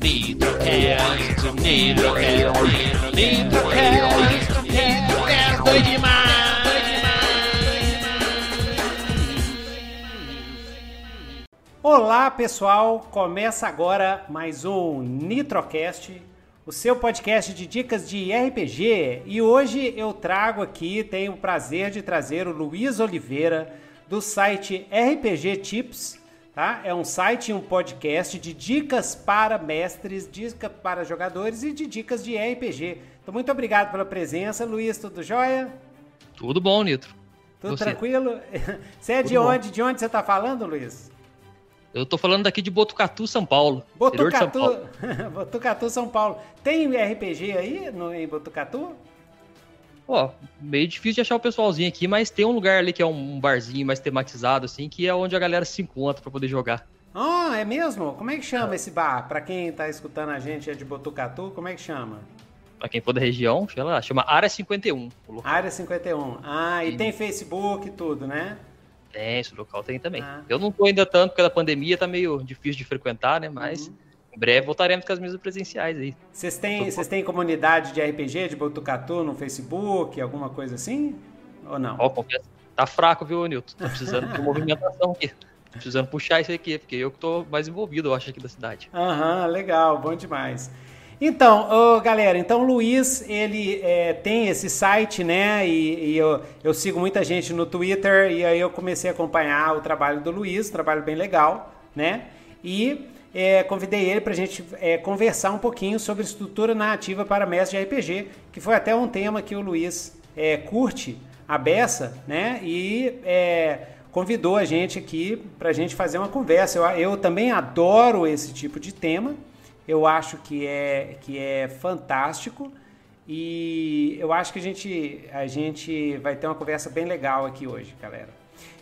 Nitrocast, Nitrocast, Nitrocast, Nitrocast, doido demais, Olá pessoal, começa agora mais um Nitrocast, o seu podcast de dicas de RPG. E hoje eu trago aqui, tenho o prazer de trazer o Luiz Oliveira do site RPG Tips. Tá? É um site e um podcast de dicas para mestres, dicas para jogadores e de dicas de RPG. Então, muito obrigado pela presença, Luiz. Tudo jóia? Tudo bom, Nitro. Tudo Você? tranquilo? Você é Tudo de bom. onde? De onde você está falando, Luiz? Eu tô falando daqui de Botucatu, São Paulo. de São Botucatu, Paulo. Botucatu, São Paulo. Tem RPG aí no, em Botucatu? Ó, meio difícil de achar o pessoalzinho aqui, mas tem um lugar ali que é um barzinho mais tematizado, assim, que é onde a galera se encontra pra poder jogar. Ah, é mesmo? Como é que chama esse bar? Pra quem tá escutando a gente é de Botucatu, como é que chama? Pra quem for da região, sei lá, chama Área 51. O local. Área 51. Ah, e Sim. tem Facebook e tudo, né? Tem, esse local tem também. Ah. Eu não tô ainda tanto, porque da pandemia tá meio difícil de frequentar, né? Mas Uhum. Em breve voltaremos com as mesas presenciais aí. Vocês têm, vocês têm comunidade de RPG de Botucatu no Facebook, alguma coisa assim? Ou não? Ó, tá fraco, viu, Nilton? Tá precisando de movimentação aqui. Tô precisando puxar isso aqui, porque eu que tô mais envolvido, eu acho, aqui da cidade. Aham, legal, bom demais. Então, ô, galera, então o Luiz, ele é, tem esse site, né? E, e eu, eu sigo muita gente no Twitter e aí eu comecei a acompanhar o trabalho do Luiz, um trabalho bem legal, né? E é, convidei ele para a gente é, conversar um pouquinho sobre estrutura narrativa para mestre de RPG, que foi até um tema que o Luiz é, curte a beça, né? E é, convidou a gente aqui para a gente fazer uma conversa. Eu, eu também adoro esse tipo de tema. Eu acho que é, que é fantástico e eu acho que a gente, a gente vai ter uma conversa bem legal aqui hoje, galera.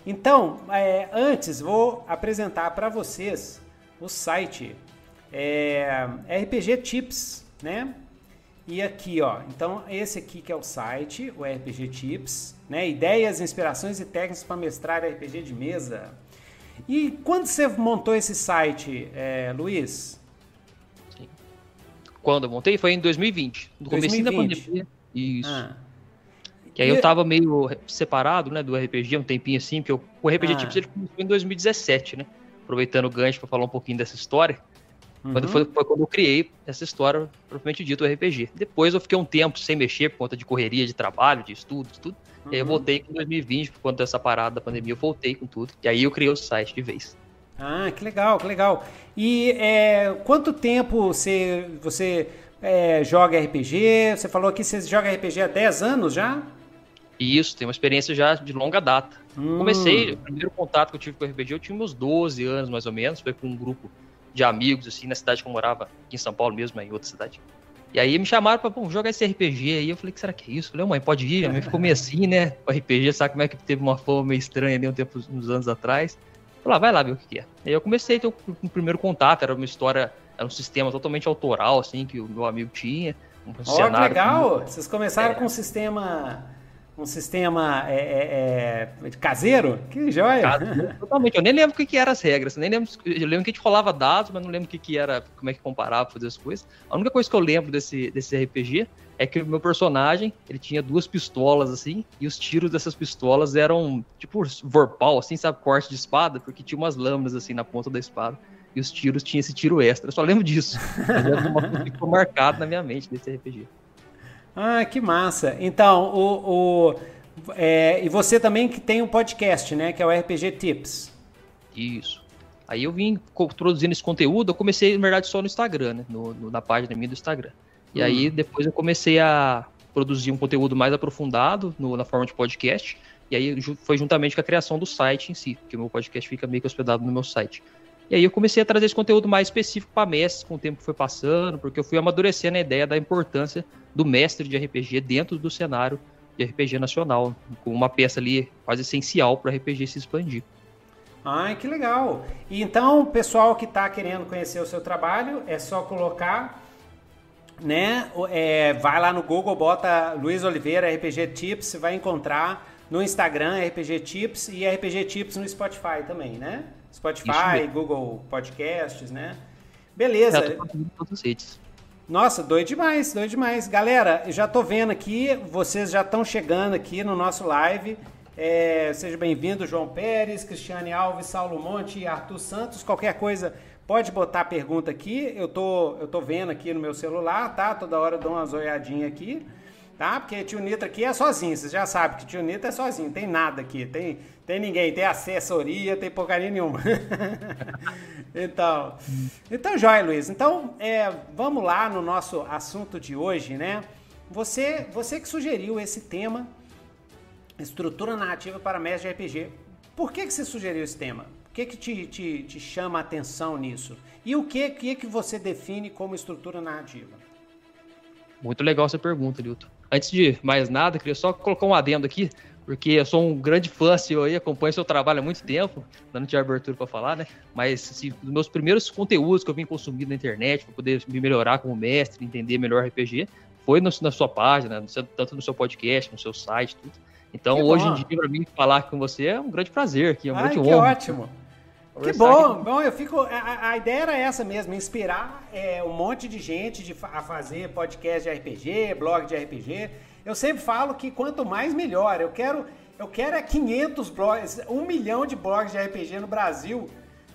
Então, é, antes vou apresentar para vocês o site é, RPG Tips, né? E aqui, ó, então esse aqui que é o site, o RPG Tips, né? Ideias, inspirações e técnicas para mestrar RPG de mesa. E quando você montou esse site, é, Luiz? Quando eu montei foi em 2020, no começo da 2020. pandemia. Isso. Ah, que aí E- eu tava meio separado, né, do RPG, um tempinho assim, porque eu- o RPG Ah. Tips ele começou em 2017, né? Aproveitando o gancho pra falar um pouquinho dessa história. Quando uhum. foi, foi quando eu criei essa história, propriamente dito, o RPG. Depois eu fiquei um tempo sem mexer por conta de correria, de trabalho, de estudo, de tudo. E aí eu Uhum. voltei em 2020, por conta dessa parada da pandemia, eu voltei com tudo. E aí eu criei o site de vez. Ah, que legal, que legal. E é, quanto tempo você, você é, joga RPG? Você falou que você joga RPG há 10 anos já? E isso, tem uma experiência já de longa data. Hum. Comecei, o primeiro contato que eu tive com o RPG, eu tinha meus 12 anos mais ou menos, foi com um grupo de amigos, assim, na cidade que eu morava, aqui em São Paulo mesmo, em outra cidade. E aí me chamaram pra pô, jogar esse RPG aí, eu falei, que será que é isso? Eu falei, mãe, pode ir, a mãe ficou meio assim, né, o RPG, sabe como é que teve uma forma meio estranha ali um tempo, uns anos atrás. Falei, ah, vai lá ver o que é. Aí eu comecei a ter o um primeiro contato, era uma história, era um sistema totalmente autoral, assim, que o meu amigo tinha, um que cenário... legal! Vocês começaram É. com um sistema. Um sistema é, é, é, caseiro? Que joia! Caso, Totalmente, eu nem lembro o que, eram as regras, nem lembro, eu lembro que a gente rolava dados, mas não lembro o que, era, como é que comparava, fazer as coisas. A única coisa que eu lembro desse, desse RPG é que o meu personagem, ele tinha duas pistolas, assim, e os tiros dessas pistolas eram, tipo, vorpal, assim, sabe, corte de espada, porque tinha umas lâminas, assim, na ponta da espada, e os tiros tinham esse tiro extra, eu só lembro disso. Mas é uma coisa que ficou marcado na minha mente desse RPG. Ah, que massa! Então, o. o é, e você também que tem um podcast, né? Que é o RPG Tips. Isso. Aí eu vim produzindo esse conteúdo, eu comecei, na verdade, só no Instagram, né? No, no- na página minha do Instagram. E Hum. aí depois eu comecei a produzir um conteúdo mais aprofundado no- na forma de podcast. E aí foi juntamente com a criação do site em si, porque o meu podcast fica meio que hospedado no meu site. E aí eu comecei a trazer esse conteúdo mais específico para mestres com o tempo que foi passando, porque eu fui amadurecendo a ideia da importância do mestre de RPG dentro do cenário de RPG nacional, com uma peça ali quase essencial para o RPG se expandir. Ai, que legal! E então, pessoal que está querendo conhecer o seu trabalho, é só colocar, né? é, vai lá no Google, bota Luiz Oliveira RPG Tips, vai encontrar no Instagram RPG Tips e RPG Tips no Spotify também, né? Spotify. Google Podcasts, né? Beleza. Já tô redes. Nossa, doido demais, doido demais. Galera, já tô vendo aqui, vocês já estão chegando aqui no nosso live. É, seja bem-vindo, João Pérez, Cristiane Alves, Saulo Monte e Arthur Santos. Qualquer coisa, pode botar pergunta aqui. Eu tô, eu tô vendo aqui no meu celular, tá? Toda hora eu dou umas olhadinhas aqui, tá? Porque tio Nito aqui é sozinho, vocês já sabem que tio Nito é sozinho, tem nada aqui, tem, tem ninguém, tem assessoria, tem porcaria nenhuma. então, então, joia, Luiz. Então, é, vamos lá no nosso assunto de hoje, né? Você, você que sugeriu esse tema, estrutura narrativa para mestre de RPG. Por que, que você sugeriu esse tema? O que, que te, te, te chama a atenção nisso? E o que, que, que você define como estrutura narrativa? Muito legal essa pergunta, Lilton. Antes de mais nada, queria só colocar um adendo aqui porque eu sou um grande fã seu aí, acompanho seu trabalho há muito tempo, não tinha abertura para falar, né? Mas assim, dos meus primeiros conteúdos que eu vim consumindo na internet para poder me melhorar como mestre, entender melhor RPG, foi no, na sua página, no seu, tanto no seu podcast, no seu site, tudo. Então, que hoje bom. em dia, para mim, falar com você é um grande prazer aqui, é um Ai, grande que honra. ótimo. Que bom, bom, eu fico. A, a, ideia era essa mesmo, inspirar é, um monte de gente de, a fazer podcast de RPG, blog de RPG. Eu sempre falo que quanto mais melhor. Eu quero, eu quero é 500 blogs, um milhão de blogs de RPG no Brasil,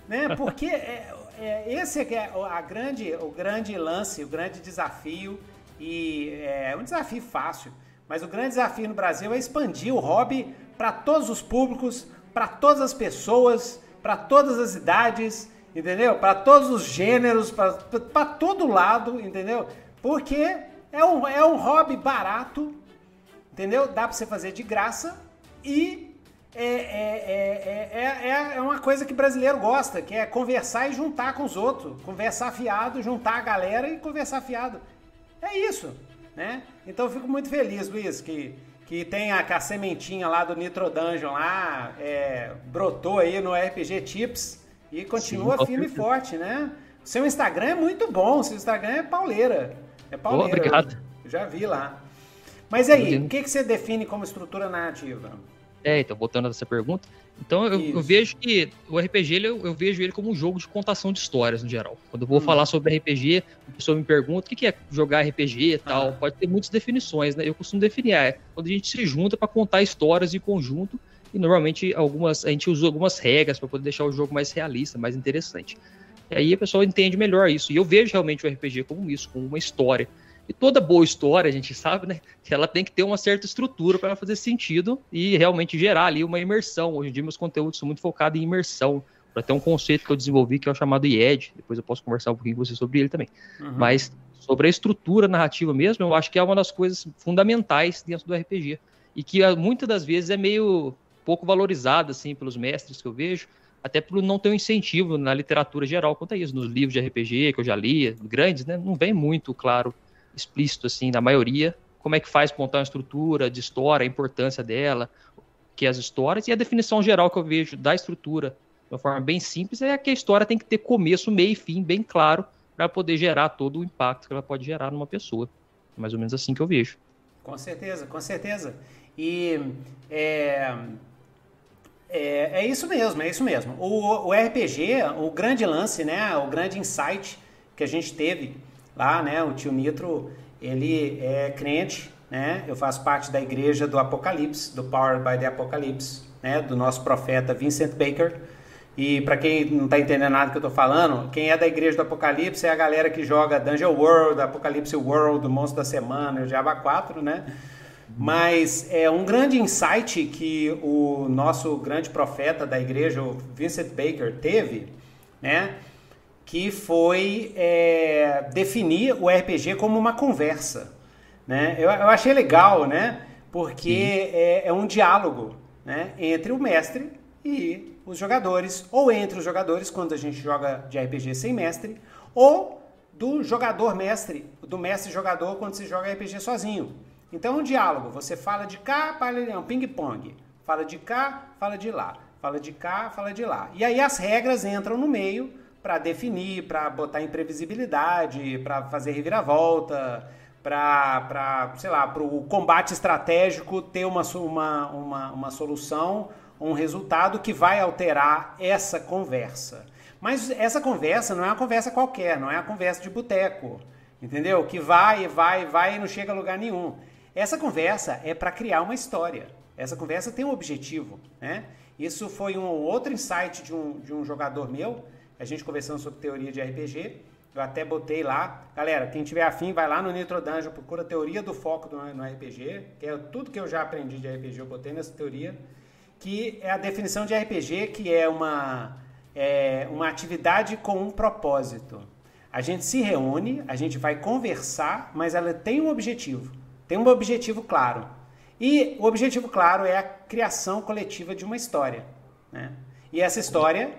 né? Porque é, é, esse é, é a grande, o grande lance, o grande desafio e é um desafio fácil. Mas o grande desafio no Brasil é expandir o hobby para todos os públicos, para todas as pessoas, para todas as idades, entendeu? Para todos os gêneros, para todo lado, entendeu? Porque é um, é um hobby barato, Entendeu? Dá para você fazer de graça e é, é, é, é, uma coisa que brasileiro gosta, que é conversar e juntar com os outros. Conversar fiado, juntar a galera e conversar fiado. É isso, né? Então eu fico muito feliz, Luiz, que, que tem a, a sementinha lá do Nitro Dungeon lá, brotou aí no RPG Tips e continua Sim, firme e forte, né? Seu Instagram é muito bom, seu Instagram é pauleira. É pauleira. Oh, obrigado. Já vi lá. Mas aí, o que, que você define como estrutura narrativa? É, então, voltando a essa pergunta. Então, eu, eu vejo que o RPG, ele, eu, eu, vejo ele como um jogo de contação de histórias, no geral. Quando eu vou hum. falar sobre RPG, a pessoa me pergunta o que, é jogar RPG e tal. Ah. Pode ter muitas definições, né? Eu costumo definir, é quando a gente se junta para contar histórias em conjunto e normalmente algumas a gente usa algumas regras para poder deixar o jogo mais realista, mais interessante. E aí a pessoa entende melhor isso. E eu vejo realmente o RPG como isso, como uma história. E toda boa história, a gente sabe, né? Que ela tem que ter uma certa estrutura para fazer sentido e realmente gerar ali uma imersão. Hoje em dia, meus conteúdos são muito focados em imersão, para ter um conceito que eu desenvolvi que é o chamado IED. Depois eu posso conversar um pouquinho com você sobre ele também. Uhum. Mas sobre a estrutura narrativa mesmo, eu acho que é uma das coisas fundamentais dentro do RPG. E que ah, muitas das vezes é meio pouco valorizada, assim, pelos mestres que eu vejo até por não ter um incentivo na literatura geral quanto a isso, nos livros de RPG que eu já li, grandes, né, não vem muito claro explícito, assim, na maioria, como é que faz montar uma estrutura de história, a importância dela, que é as histórias, e a definição geral que eu vejo da estrutura, de uma forma bem simples, é que a história tem que ter começo, meio e fim bem claro, para poder gerar todo o impacto que ela pode gerar numa pessoa. Mais ou menos assim que eu vejo. Com certeza, com certeza. E é, é, é isso mesmo, é isso mesmo. O, o RPG, o grande lance, né, o grande insight que a gente teve lá, né? O tio Nitro, ele é crente, né? Eu faço parte da igreja do Apocalipse, do Powered by the Apocalypse, né? Do nosso profeta Vincent Baker. E para quem não está entendendo nada que eu estou falando, quem é da igreja do Apocalipse é a galera que joga Dungeon World, Apocalipse World, Monstro da Semana, o Java 4, né? Mas é um grande insight que o nosso grande profeta da igreja, o Vincent Baker, teve, né? Que foi é, definir o RPG como uma conversa. Né? Eu, eu achei legal, né? porque é, é, um diálogo né? entre o mestre e os jogadores, ou entre os jogadores quando a gente joga de RPG sem mestre, ou do jogador mestre, do mestre jogador quando se joga RPG sozinho. Então é um diálogo, você fala de cá, é um ping-pong. Fala de cá, fala de lá. Fala de cá, fala de lá. E aí as regras entram no meio para definir, para botar imprevisibilidade, para fazer reviravolta, para, sei lá, para o combate estratégico ter uma, uma, uma, uma solução, um resultado que vai alterar essa conversa. Mas essa conversa não é uma conversa qualquer, não é uma conversa de boteco, entendeu? Que vai, vai, vai e não chega a lugar nenhum. Essa conversa é para criar uma história. Essa conversa tem um objetivo, né? Isso foi um outro insight de um, de um jogador meu, a gente conversando sobre teoria de RPG. Eu até botei lá. Galera, quem tiver afim, vai lá no Nitro Dungeon, procura a teoria do foco do, no RPG, que é tudo que eu já aprendi de RPG, eu botei nessa teoria, que é a definição de RPG, que é uma, é uma atividade com um propósito. A gente se reúne, a gente vai conversar, mas ela tem um objetivo. Tem um objetivo claro. E o objetivo claro é a criação coletiva de uma história. Né? E essa história,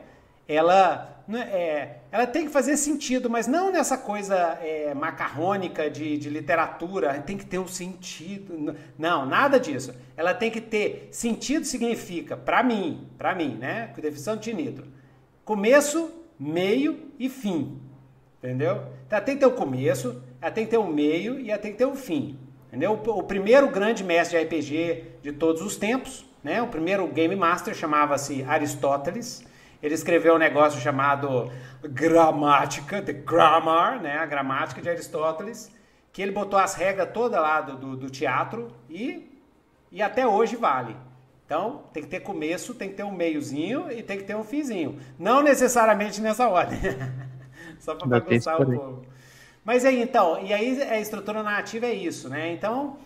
ela, é, ela tem que fazer sentido, mas não nessa coisa é, macarrônica de, de literatura, tem que ter um sentido. Não, nada disso. Ela tem que ter sentido significa, para mim, para mim, né? Com definição de Nitro, começo, meio e fim. Entendeu? Então, ela tem que ter o começo, ela tem que ter um meio e ela tem que ter um fim. Entendeu? O primeiro grande mestre de RPG de todos os tempos, né? o primeiro Game Master chamava-se Aristóteles. Ele escreveu um negócio chamado Gramática, The Grammar, né? a gramática de Aristóteles, que ele botou as regras toda lá do, do, do teatro e, e até hoje vale. Então, tem que ter começo, tem que ter um meiozinho e tem que ter um finzinho. Não necessariamente nessa ordem. Só para bagunçar o povo. Mas aí, então, e aí a estrutura narrativa é isso, né? Então,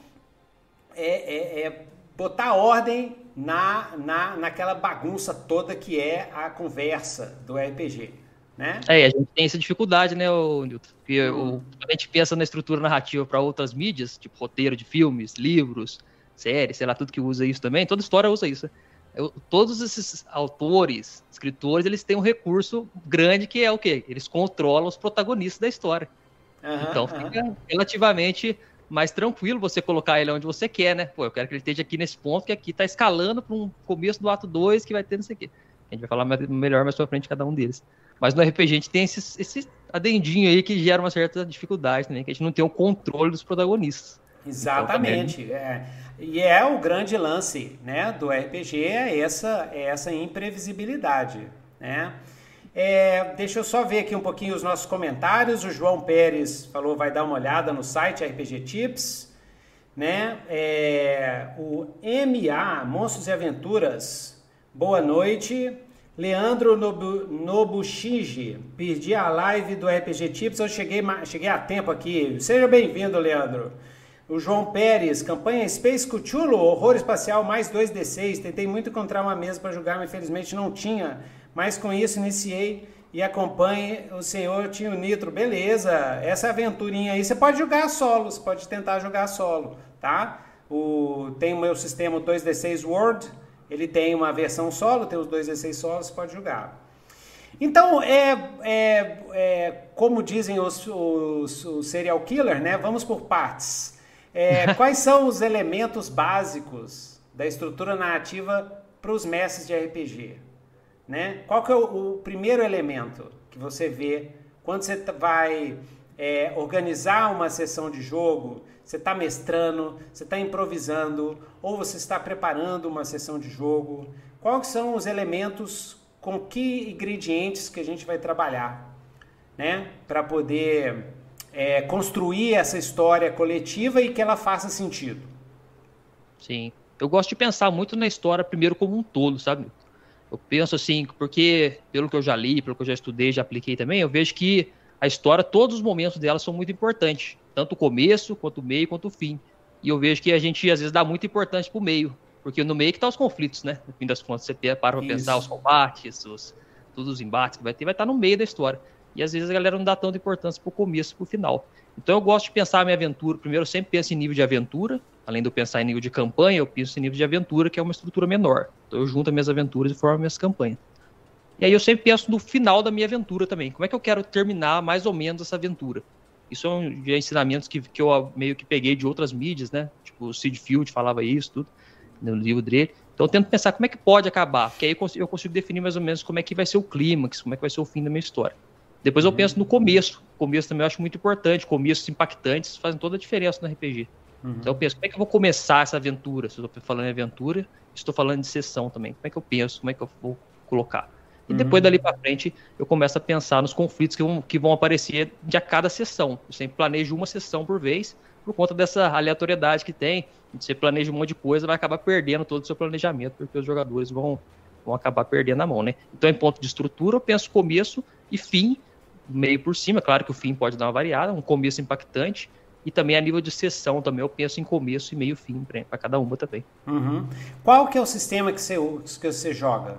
é, é, é botar ordem na, na, naquela bagunça toda que é a conversa do RPG, né? É, a gente tem essa dificuldade, né, o Newton? Porque hum. a gente pensa na estrutura narrativa para outras mídias, tipo roteiro de filmes, livros, séries, sei lá, tudo que usa isso também, toda história usa isso. Eu, todos esses autores, escritores, eles têm um recurso grande que é o quê? Eles controlam os protagonistas da história. Uhum, então fica uhum. relativamente mais tranquilo você colocar ele onde você quer, né? Pô, eu quero que ele esteja aqui nesse ponto, que aqui tá escalando para um começo do ato 2 que vai ter não sei o quê. A gente vai falar melhor mais pra frente cada um deles. Mas no RPG a gente tem esse, esse adendinho aí que gera uma certa dificuldade também, que a gente não tem o controle dos protagonistas. Exatamente. Então, também... é. E é o grande lance né, do RPG, é essa, é essa imprevisibilidade. Né? É, deixa eu só ver aqui um pouquinho os nossos comentários. O João Pérez falou vai dar uma olhada no site RPG Tips. Né? É, o MA, Monstros e Aventuras, boa noite. Leandro Nobu, Nobushiji, perdi a live do RPG Tips, eu cheguei, cheguei a tempo aqui. Seja bem-vindo, Leandro. O João Pérez, campanha Space Cthulhu, horror espacial mais 2D6. Tentei muito encontrar uma mesa para jogar, mas infelizmente não tinha. Mas com isso iniciei e acompanhe o senhor Tinho Nitro. Beleza, essa aventurinha aí você pode jogar solo, você pode tentar jogar solo, tá? O, tem o meu sistema 2D6 World, ele tem uma versão solo, tem os 2D6 solos, você pode jogar. Então, é, é, é como dizem os, os, os, serial killer, né? Vamos por partes. É, quais são os elementos básicos da estrutura narrativa para os mestres de RPG? Né? Qual que é o, o primeiro elemento que você vê quando você vai é, organizar uma sessão de jogo? Você está mestrando, você está improvisando ou você está preparando uma sessão de jogo? Quais são os elementos com que ingredientes que a gente vai trabalhar, né? Para poder é, construir essa história coletiva e que ela faça sentido. Sim. Eu gosto de pensar muito na história primeiro como um todo, sabe? Eu penso assim, porque pelo que eu já li, pelo que eu já estudei, já apliquei também, eu vejo que a história, todos os momentos dela são muito importantes, tanto o começo, quanto o meio, quanto o fim. E eu vejo que a gente às vezes dá muita importância pro meio, porque no meio que tá os conflitos, né? No fim das contas, você para pra Isso. pensar os combates, os, todos os embates que vai ter, vai estar tá no meio da história. E às vezes a galera não dá tanta importância pro começo, pro final. Então eu gosto de pensar a minha aventura. Primeiro, eu sempre penso em nível de aventura. Além de eu pensar em nível de campanha, eu penso em nível de aventura, que é uma estrutura menor. Então eu junto as minhas aventuras e formo minhas campanhas. E aí eu sempre penso no final da minha aventura também. Como é que eu quero terminar mais ou menos essa aventura? Isso é um de ensinamentos que, que eu meio que peguei de outras mídias, né? Tipo, o Sid Field falava isso, tudo, no livro dele. Então eu tento pensar como é que pode acabar, porque aí eu consigo definir mais ou menos como é que vai ser o clímax, como é que vai ser o fim da minha história. Depois eu penso no começo. O começo também eu acho muito importante. Começos impactantes fazem toda a diferença no RPG. Uhum. Então eu penso, como é que eu vou começar essa aventura? Se eu estou falando em aventura, estou falando de sessão também. Como é que eu penso? Como é que eu vou colocar? E uhum. depois dali para frente eu começo a pensar nos conflitos que vão, que vão aparecer de a cada sessão. Eu sempre planejo uma sessão por vez, por conta dessa aleatoriedade que tem. Você planeja um monte de coisa, vai acabar perdendo todo o seu planejamento, porque os jogadores vão, vão acabar perdendo a mão, né? Então, em ponto de estrutura, eu penso começo e fim, meio por cima. Claro que o fim pode dar uma variada, um começo impactante, e também a nível de sessão também eu penso em começo e meio fim para cada uma também. Uhum. Qual que é o sistema que você, que você joga?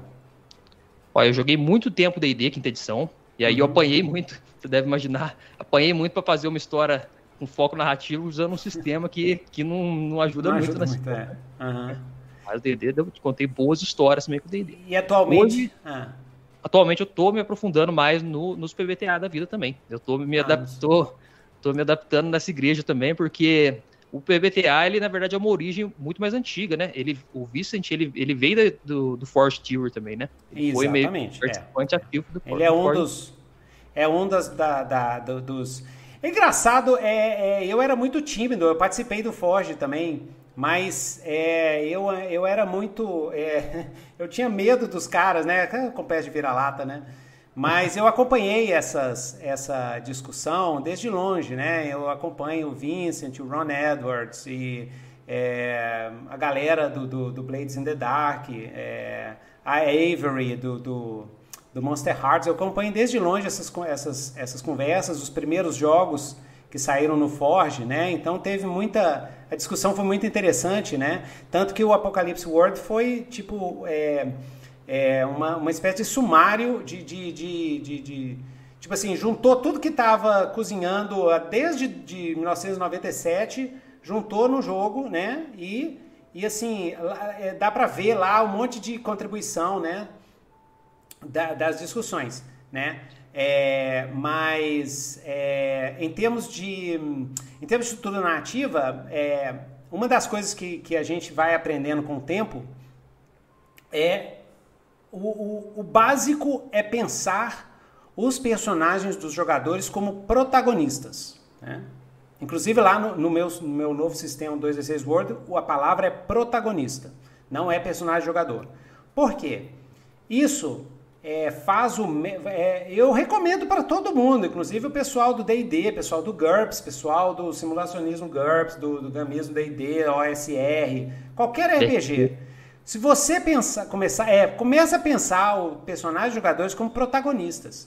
Olha, eu joguei muito tempo D&D, quinta edição, e aí uhum. eu apanhei muito, você deve imaginar, apanhei muito para fazer uma história com foco narrativo usando um sistema que, que não, não ajuda não muito. Ajuda muito é. uhum. Mas o D&D, eu contei boas histórias também com o D&D. E atualmente... Hoje, ah. Atualmente eu tô me aprofundando mais no, nos PBTA da vida também. Eu tô me ah, adaptou tô me adaptando nessa igreja também, porque o PBTA, ele na verdade é uma origem muito mais antiga, né? Ele, o Vicent, ele, ele veio do, do Force Tour também, né? Ele Exatamente, foi meio participante é. ativo do Ele é um dos... É um das, da, da, do, dos... É engraçado, é, é, eu era muito tímido, eu participei do Forge também, mas é, eu, eu era muito... É, eu tinha medo dos caras, né? Com pés de vira-lata, né? Mas eu acompanhei essas, essa discussão desde longe, né? Eu acompanho o Vincent, o Ron Edwards e é, a galera do, do, do, Blades in the Dark, é, a Avery do, do, do, Monster Hearts. Eu acompanho desde longe essas, essas, essas conversas, os primeiros jogos que saíram no Forge, né? Então teve muita... A discussão foi muito interessante, né? Tanto que o Apocalypse World foi, tipo... É, é, uma, uma espécie de sumário de, de, de, de, de tipo assim, juntou tudo que estava cozinhando desde de 1997, juntou no jogo, né? E, e assim, é, dá para ver lá um monte de contribuição, né? Da, das discussões, né? É, mas é, em termos de em termos de estrutura narrativa, é, uma das coisas que, que a gente vai aprendendo com o tempo é o, o, o básico é pensar os personagens dos jogadores como protagonistas. Né? Inclusive lá no, no, meu, no meu novo sistema 2D6 World, a palavra é protagonista, não é personagem jogador. Por quê? Isso é, faz o. É, eu recomendo para todo mundo, inclusive o pessoal do DD, pessoal do GURPS, pessoal do simulacionismo GURPS, do, do gamismo DD, OSR, qualquer RPG. Se você pensar, começar, é, começa a pensar o personagem jogadores como protagonistas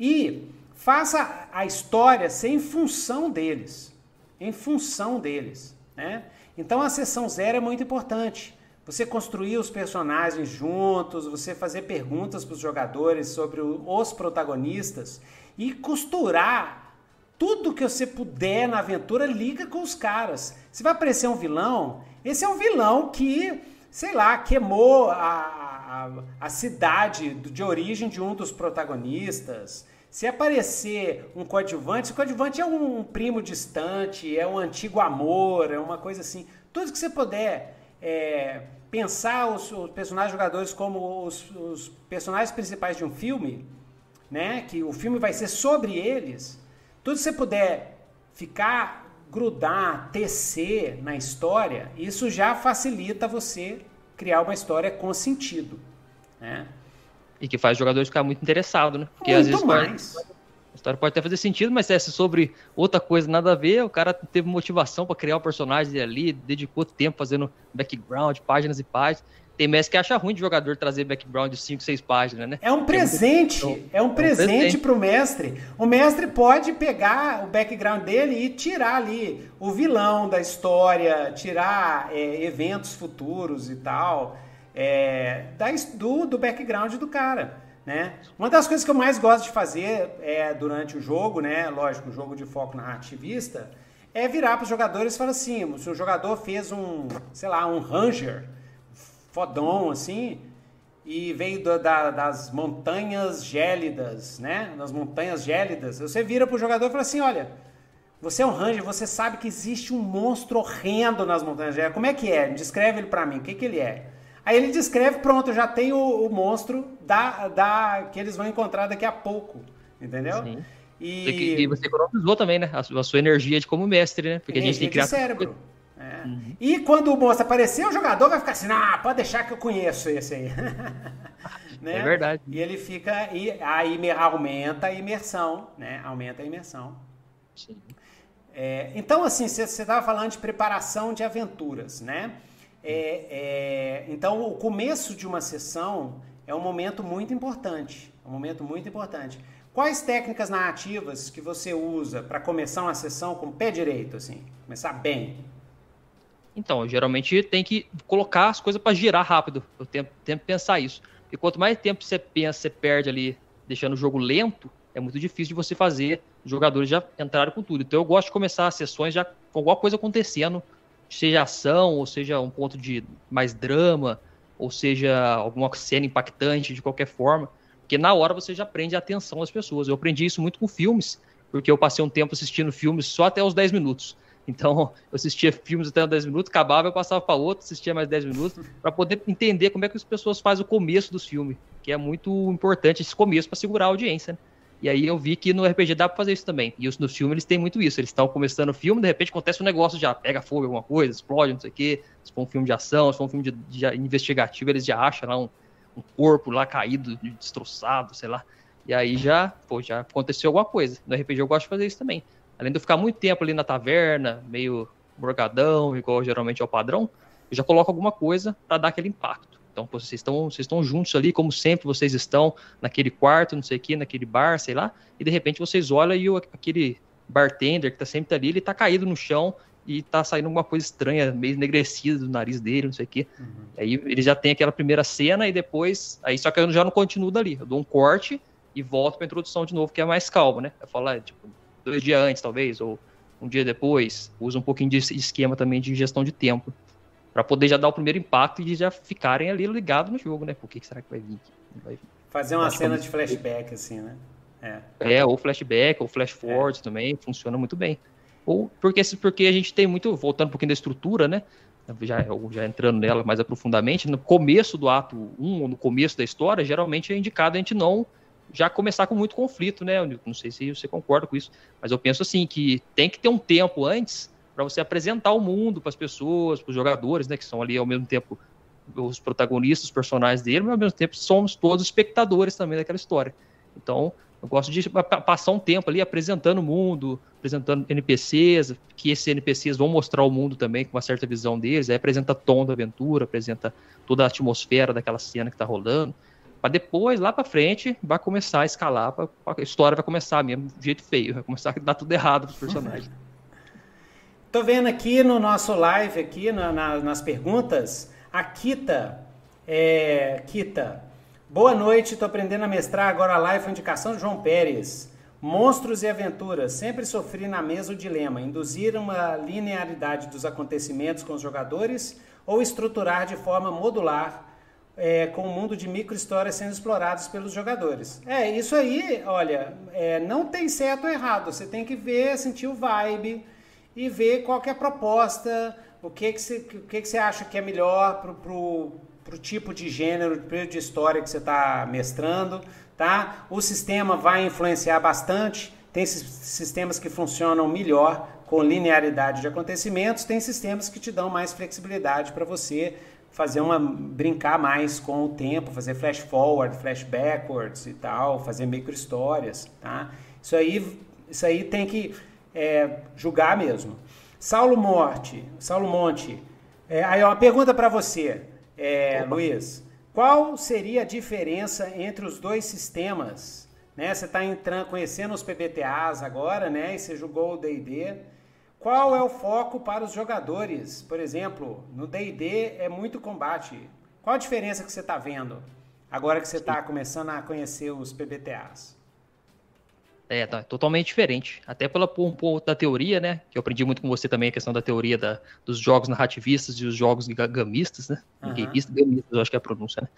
e faça a história ser em função deles, em função deles, né? Então a sessão zero é muito importante. Você construir os personagens juntos, você fazer perguntas para os jogadores sobre os protagonistas e costurar tudo que você puder na aventura, liga com os caras. Se vai aparecer um vilão, esse é um vilão que sei lá, queimou a, a, a cidade de origem de um dos protagonistas. Se aparecer um coadjuvante, o coadjuvante é um primo distante, é um antigo amor, é uma coisa assim. Tudo que você puder é, pensar os, os, personagens jogadores como os, os, personagens principais de um filme, né? Que o filme vai ser sobre eles. Tudo que você puder ficar grudar, tecer na história, isso já facilita você criar uma história com sentido. Né? E que faz o jogador ficar muito interessado, né? Porque muito às vezes mais. Pode, a história pode até fazer sentido, mas se é sobre outra coisa, nada a ver, o cara teve motivação para criar o um personagem ali, dedicou tempo fazendo background, páginas e páginas. Tem mestre que acha ruim de jogador trazer background de 5, 6 páginas, né? É um presente, muito... é um presente, é um presente pro mestre. O mestre pode pegar o background dele e tirar ali o vilão da história, tirar é, eventos futuros e tal, é, da, do, do background do cara. Né? Uma das coisas que eu mais gosto de fazer é, durante o jogo, né? Lógico, o jogo de foco narrativista, é virar para os jogadores e falar assim: se o jogador fez um, sei lá, um Ranger fodão, assim, e veio da, da, das montanhas gélidas, né? Das montanhas gélidas. Você vira pro jogador e fala assim: olha, você é um ranger, você sabe que existe um monstro horrendo nas montanhas gélidas. Como é que é? Descreve ele para mim, o que, que ele é? Aí ele descreve, pronto, já tem o, o monstro da, da, que eles vão encontrar daqui a pouco. Entendeu? Sim. E... e você economizou também, né? A, sua energia de como mestre, né? Porque energia a gente tem que criar. cérebro. Uhum. E quando o monstro aparecer, o jogador vai ficar assim, ah, pode deixar que eu conheço esse aí. né? É verdade. E ele fica, e aí aumenta a imersão, né? Aumenta a imersão. Sim. É, então, assim, você estava falando de preparação de aventuras, né? É, é, então, o começo de uma sessão é um momento muito importante. É um momento muito importante. Quais técnicas narrativas que você usa para começar uma sessão com o pé direito, assim? Começar bem? Então, geralmente tem que colocar as coisas para girar rápido. Eu tenho, tenho que pensar isso. E quanto mais tempo você pensa, você perde ali, deixando o jogo lento, é muito difícil de você fazer os jogadores já entrarem com tudo. Então eu gosto de começar as sessões já com alguma coisa acontecendo, seja ação, ou seja um ponto de mais drama, ou seja alguma cena impactante de qualquer forma, porque na hora você já prende a atenção das pessoas. Eu aprendi isso muito com filmes, porque eu passei um tempo assistindo filmes só até os 10 minutos. Então, eu assistia filmes até os 10 minutos, acabava, eu passava para outro, assistia mais 10 minutos, para poder entender como é que as pessoas fazem o começo dos filmes, que é muito importante esse começo para segurar a audiência. Né? E aí eu vi que no RPG dá pra fazer isso também. E no filme eles têm muito isso. Eles estão começando o filme, de repente acontece um negócio já, pega fogo, alguma coisa, explode, não sei o quê. Se for um filme de ação, se for um filme de, de investigativo, eles já acham lá um, um, corpo lá caído, destroçado, sei lá. E aí já, pô, já aconteceu alguma coisa. No RPG eu gosto de fazer isso também. Além de eu ficar muito tempo ali na taverna, meio morgadão, igual geralmente é o padrão, eu já coloco alguma coisa para dar aquele impacto. Então, vocês estão, vocês estão juntos ali, como sempre vocês estão, naquele quarto, não sei o que, naquele bar, sei lá, e de repente vocês olham e o, aquele bartender que está sempre ali, ele está caído no chão e está saindo alguma coisa estranha, meio enegrecida do nariz dele, não sei o que. Uhum. Aí ele já tem aquela primeira cena e depois, aí só que eu já não continuo dali, eu dou um corte e volto para a introdução de novo, que é mais calma, né? Eu falo, ah, tipo, dois dias antes, talvez, ou um dia depois, usa um pouquinho de esquema também de gestão de tempo para poder já dar o primeiro impacto e já ficarem ali ligados no jogo, né? Por que, será que vai vir? Vai vir? Fazer uma cena de flashback, assim, né? É. é, ou flashback, ou flash forward é. também, funciona muito bem. Ou porque, porque a gente tem muito, voltando um pouquinho da estrutura, né? Já, já entrando nela mais aprofundadamente, no começo do ato 1, ou no começo da história, geralmente é indicado a gente não já começar com muito conflito, né? Não sei se você concorda com isso, mas eu penso assim que tem que ter um tempo antes para você apresentar o mundo para as pessoas, para os jogadores, né, que são ali ao mesmo tempo os protagonistas, os personagens dele, mas ao mesmo tempo somos todos espectadores também daquela história. Então, eu gosto de passar um tempo ali apresentando o mundo, apresentando NPCs, que esses NPCs vão mostrar o mundo também com uma certa visão deles, aí apresenta tom da aventura, apresenta toda a atmosfera daquela cena que está rolando, para depois, lá para frente, vai começar a escalar, pra, a história vai começar mesmo de jeito feio, vai começar a dar tudo errado para os personagens. Tô vendo aqui no nosso live, aqui na, na, nas perguntas, a Kita. É, Kita, boa noite, tô aprendendo a mestrar agora a live, indicação de João Pérez. Monstros e aventuras. Sempre sofri na mesa o dilema: induzir uma linearidade dos acontecimentos com os jogadores ou estruturar de forma modular é, com o um mundo de micro-histórias sendo explorados pelos jogadores. É, isso aí, olha, é, não tem certo ou errado. Você tem que ver, sentir o vibe e ver qual é a proposta, o que, que, você, o que, que você acha que é melhor para o tipo de gênero, de história que você está mestrando. Tá? O sistema vai influenciar bastante. Tem sistemas que funcionam melhor com linearidade de acontecimentos, tem sistemas que te dão mais flexibilidade para você fazer uma brincar mais com o tempo, fazer flash forward, flash backwards e tal, fazer micro histórias, tá? Isso aí, isso aí tem que é, julgar mesmo. Saulo Morte, Saulo Monte, é, aí uma pergunta para você, é, Luiz. Qual seria a diferença entre os dois sistemas? Né? Você está entrando, conhecendo os PBTAs agora, né? E você jogou o D&D. Qual é o foco para os jogadores? Por exemplo, no D&D é muito combate. Qual a diferença que você está vendo agora que você está começando a conhecer os PBTAs? É, tá, totalmente diferente. Até pela um pouco da teoria, né? Que eu aprendi muito com você também a questão da teoria da, dos jogos narrativistas e os jogos gamistas, né? Uhum. Gamistas, gamistas, eu acho que é a pronúncia, né?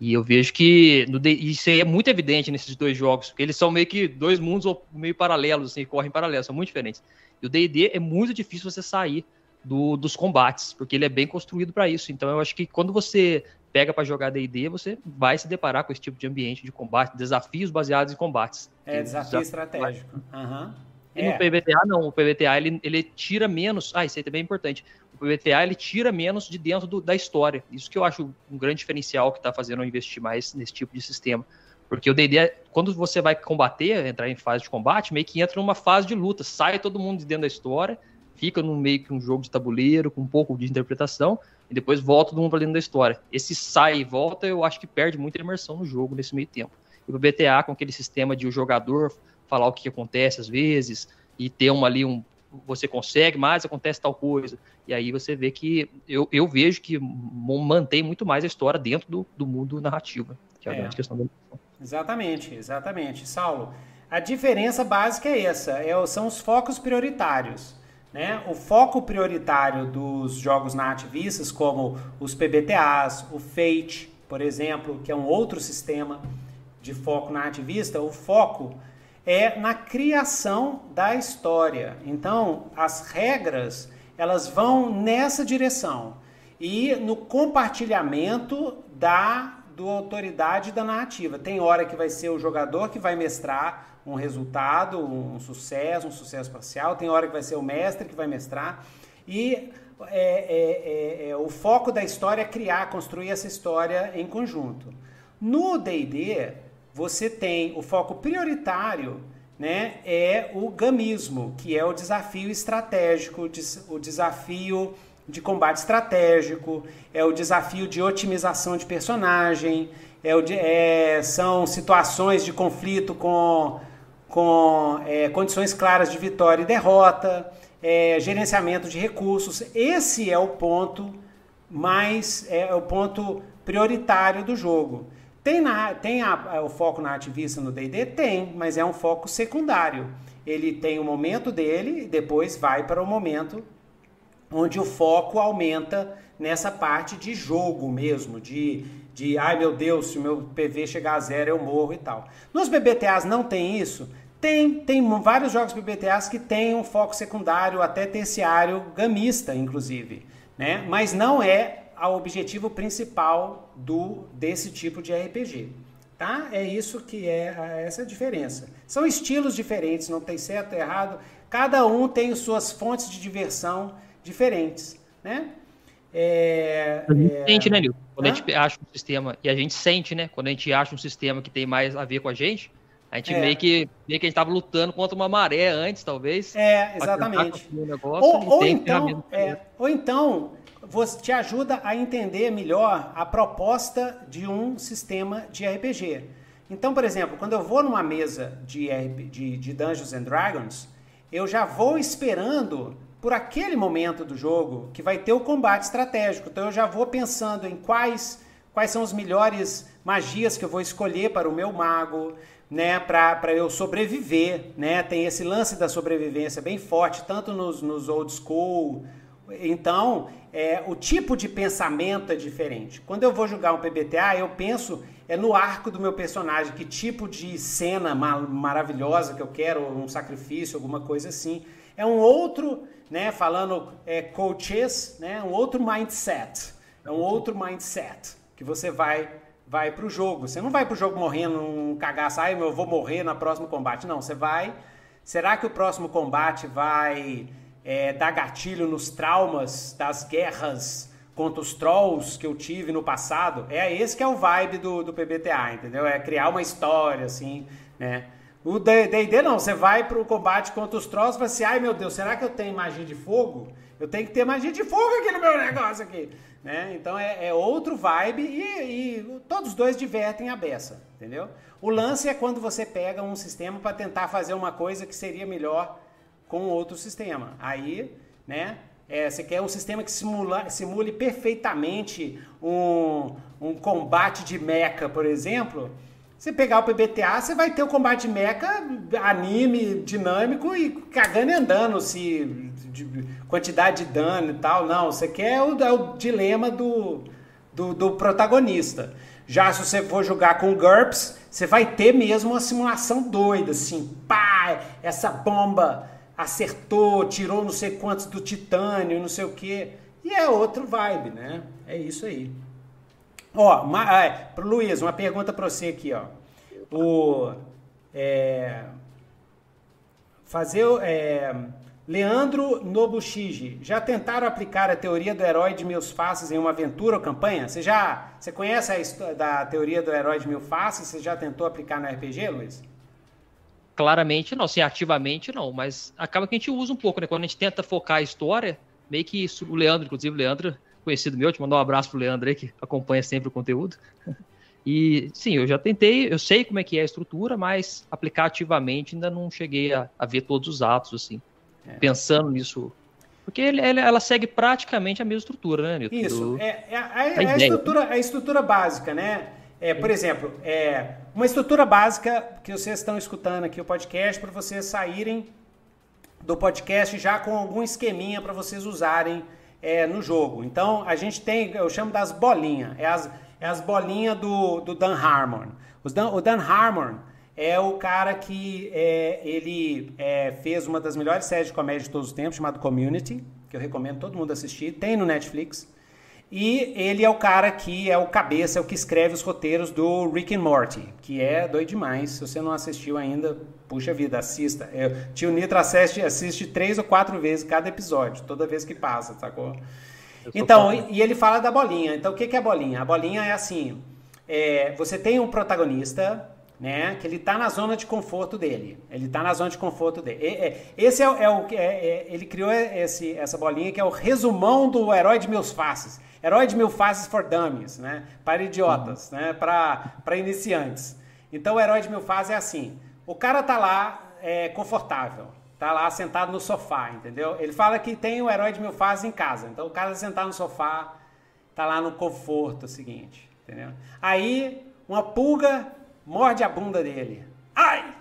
E eu vejo que no, isso é muito evidente nesses dois jogos, porque eles são meio que dois mundos meio paralelos, assim, correm paralelos, são muito diferentes. E o D&D é muito difícil você sair do, dos combates, porque ele é bem construído para isso. Então eu acho que quando você pega para jogar D&D, você vai se deparar com esse tipo de ambiente de combate, desafios baseados em combates. É, desafio estratégico. Uhum. E é. no PBTA não, o PBTA ele, ele tira menos, ah, isso aí também é importante, o PBTA ele tira menos de dentro do, da história, isso que eu acho um grande diferencial que está fazendo eu investir mais nesse tipo de sistema, porque o D&D, quando você vai combater, entrar em fase de combate, meio que entra numa fase de luta, sai todo mundo de dentro da história, fica no meio que um jogo de tabuleiro, com um pouco de interpretação, e depois volta todo mundo para dentro da história. Esse sai e volta, eu acho que perde muita imersão no jogo nesse meio tempo. E o BTA, com aquele sistema de o jogador falar o que acontece às vezes, e ter uma ali um. Você consegue, mas acontece tal coisa. E aí você vê que eu, eu vejo que mantém muito mais a história dentro do, do mundo narrativo, que é a é. grande questão da Exatamente, exatamente. Saulo, a diferença básica é essa: é, são os focos prioritários. Né? O foco prioritário dos jogos nativistas, como os PBTAs, o Fate, por exemplo, que é um outro sistema de foco nativista, o foco é na criação da história. Então, as regras elas vão nessa direção e no compartilhamento da do autoridade da narrativa. Tem hora que vai ser o jogador que vai mestrar um resultado, um sucesso, um sucesso parcial. Tem hora que vai ser o mestre que vai mestrar. E é, é, é, é, o foco da história é criar, construir essa história em conjunto. No D&D, você tem o foco prioritário, né, é o gamismo, que é o desafio estratégico, o desafio de combate estratégico, é o desafio de otimização de personagem, é o de, é, são situações de conflito com com é, condições claras de vitória e derrota, é, gerenciamento de recursos. Esse é o ponto mais é, o ponto prioritário do jogo. Tem, na, tem a, o foco na ativista no D&D? Tem, mas é um foco secundário. Ele tem o momento dele e depois vai para o momento onde o foco aumenta nessa parte de jogo mesmo, de, de ai meu Deus, se o meu PV chegar a zero eu morro e tal. Nos BBTAs não tem isso? Tem, tem vários jogos BBTAs que têm um foco secundário, até terciário, gamista, inclusive. Né? Mas não é o objetivo principal do desse tipo de RPG. Tá? É isso que é essa diferença. São estilos diferentes, não tem certo e errado. Cada um tem suas fontes de diversão diferentes. Né? É, a gente é... sente, né, Nil? Quando Hã? a gente acha um sistema, e a gente sente, né? Quando a gente acha um sistema que tem mais a ver com a gente, a gente é. meio, que, meio que a gente tava lutando contra uma maré antes, talvez. É, exatamente. Negócio, ou, ou então, é, ou então, você te ajuda a entender melhor a proposta de um sistema de RPG. Então, por exemplo, quando eu vou numa mesa de, de, de Dungeons and Dragons, eu já vou esperando por aquele momento do jogo que vai ter o combate estratégico. Então eu já vou pensando em quais quais são as melhores magias que eu vou escolher para o meu mago, né, para eu sobreviver, né? Tem esse lance da sobrevivência bem forte, tanto nos, nos old school. Então, é, o tipo de pensamento é diferente. Quando eu vou jogar um PBTA, eu penso é no arco do meu personagem, que tipo de cena maravilhosa que eu quero, um sacrifício, alguma coisa assim. É um outro, né, falando é, coaches, né, um outro mindset. É um outro mindset que você vai vai pro jogo. Você não vai pro jogo morrendo um cagaço, ai, eu vou morrer no próximo combate. Não, você vai. Será que o próximo combate vai é, dar gatilho nos traumas das guerras contra os trolls que eu tive no passado? É esse que é o vibe do, do PBTA, entendeu? É criar uma história, assim, né? O D&D não, você vai pro combate contra os trolls e fala assim, ai meu Deus, será que eu tenho magia de fogo? Eu tenho que ter magia de fogo aqui no meu negócio aqui. Né? Então é, é outro vibe e, e, todos dois divertem a beça, entendeu? O lance é quando você pega um sistema para tentar fazer uma coisa que seria melhor com outro sistema. Aí, né? É, você quer um sistema que simula, simule perfeitamente um, um combate de mecha, por exemplo. Você pegar o PBTA, você vai ter o combate de mecha, anime, dinâmico e cagando e andando, se de quantidade de dano e tal. Não, você quer o, é o dilema do, do, do, protagonista. Já se você for jogar com GURPS, você vai ter mesmo uma simulação doida, assim, pá, essa bomba acertou, tirou não sei quantos do titânio, não sei o que. E é outro vibe, né? É isso aí. Ó, Luiz, uma pergunta para você aqui, ó. O, é, fazer. É, Leandro Nobushiji, já tentaram aplicar a teoria do herói de mil faces em uma aventura ou campanha? Você já você conhece a história da teoria do herói de mil faces? Você já tentou aplicar no RPG, Luiz? Claramente não, sim, ativamente não, mas acaba que a gente usa um pouco, né? Quando a gente tenta focar a história, meio que isso, o Leandro, inclusive o Leandro, conhecido meu, te mandar um abraço pro Leandro aí, que acompanha sempre o conteúdo. E sim, eu já tentei, eu sei como é que é a estrutura, mas aplicar ativamente ainda não cheguei a, a ver todos os atos, assim, é. pensando nisso. Porque ele, ela segue praticamente a mesma estrutura, né, Nilton? Isso, Do... é, é, a, a, a, estrutura, a estrutura básica, né? É, por exemplo, é, uma estrutura básica que vocês estão escutando aqui o podcast para vocês saírem do podcast já com algum esqueminha para vocês usarem é, no jogo. Então a gente tem, eu chamo das bolinhas, é as, é as bolinhas do, do Dan Harmon. Dan, o Dan Harmon é o cara que é, ele é, fez uma das melhores séries de comédia de todos os tempos, chamado Community, que eu recomendo todo mundo assistir, tem no Netflix. E ele é o cara que é o cabeça, é o que escreve os roteiros do Rick and Morty, que é doido demais. Se você não assistiu ainda, puxa vida, assista. Eu, tio Nitro assiste, assiste três ou quatro vezes cada episódio, toda vez que passa, sacou? Então, e, e, ele fala da bolinha. Então, o que, que é a bolinha? A bolinha é assim: é, você tem um protagonista, né? Que ele tá na zona de conforto dele. Ele tá na zona de conforto dele. E, é, esse é, é o que é, ele criou esse, essa bolinha que é o resumão do herói de meus faces. Herói de mil faces for dummies, né? Para idiotas, uhum. né? Para iniciantes. Então o herói de mil faces é assim: o cara tá lá é, confortável, tá lá sentado no sofá, entendeu? Ele fala que tem o herói de mil faces em casa. Então o cara sentado no sofá, tá lá no conforto seguinte, entendeu? Aí uma pulga morde a bunda dele. Ai!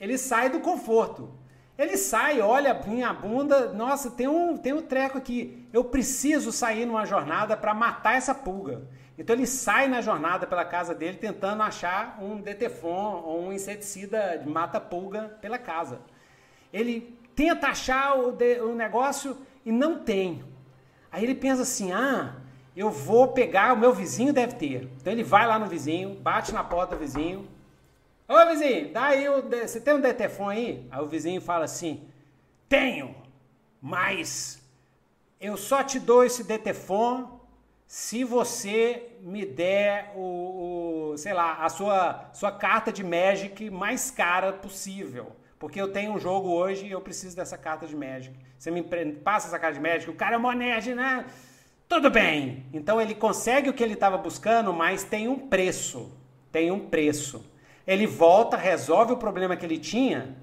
Ele sai do conforto. Ele sai, olha minha bunda, nossa, tem um, tem um treco aqui. Eu preciso sair numa jornada para matar essa pulga. Então ele sai na jornada pela casa dele tentando achar um detefon ou um inseticida de mata-pulga pela casa. Ele tenta achar o, de, o negócio e não tem. Aí ele pensa assim: ah, eu vou pegar, o meu vizinho deve ter. Então ele vai lá no vizinho, bate na porta do vizinho, Ô vizinho, dá aí o. Você tem um detefone aí? Aí o vizinho fala assim: Tenho, mas eu só te dou esse detefone se você me der o, o, sei lá, a sua, sua carta de Magic mais cara possível. Porque eu tenho um jogo hoje e eu preciso dessa carta de Magic. Você me passa essa carta de Magic, o cara é nerd, né? Tudo bem. Então ele consegue o que ele estava buscando, mas tem um preço. Tem um preço. Ele volta, resolve o problema que ele tinha,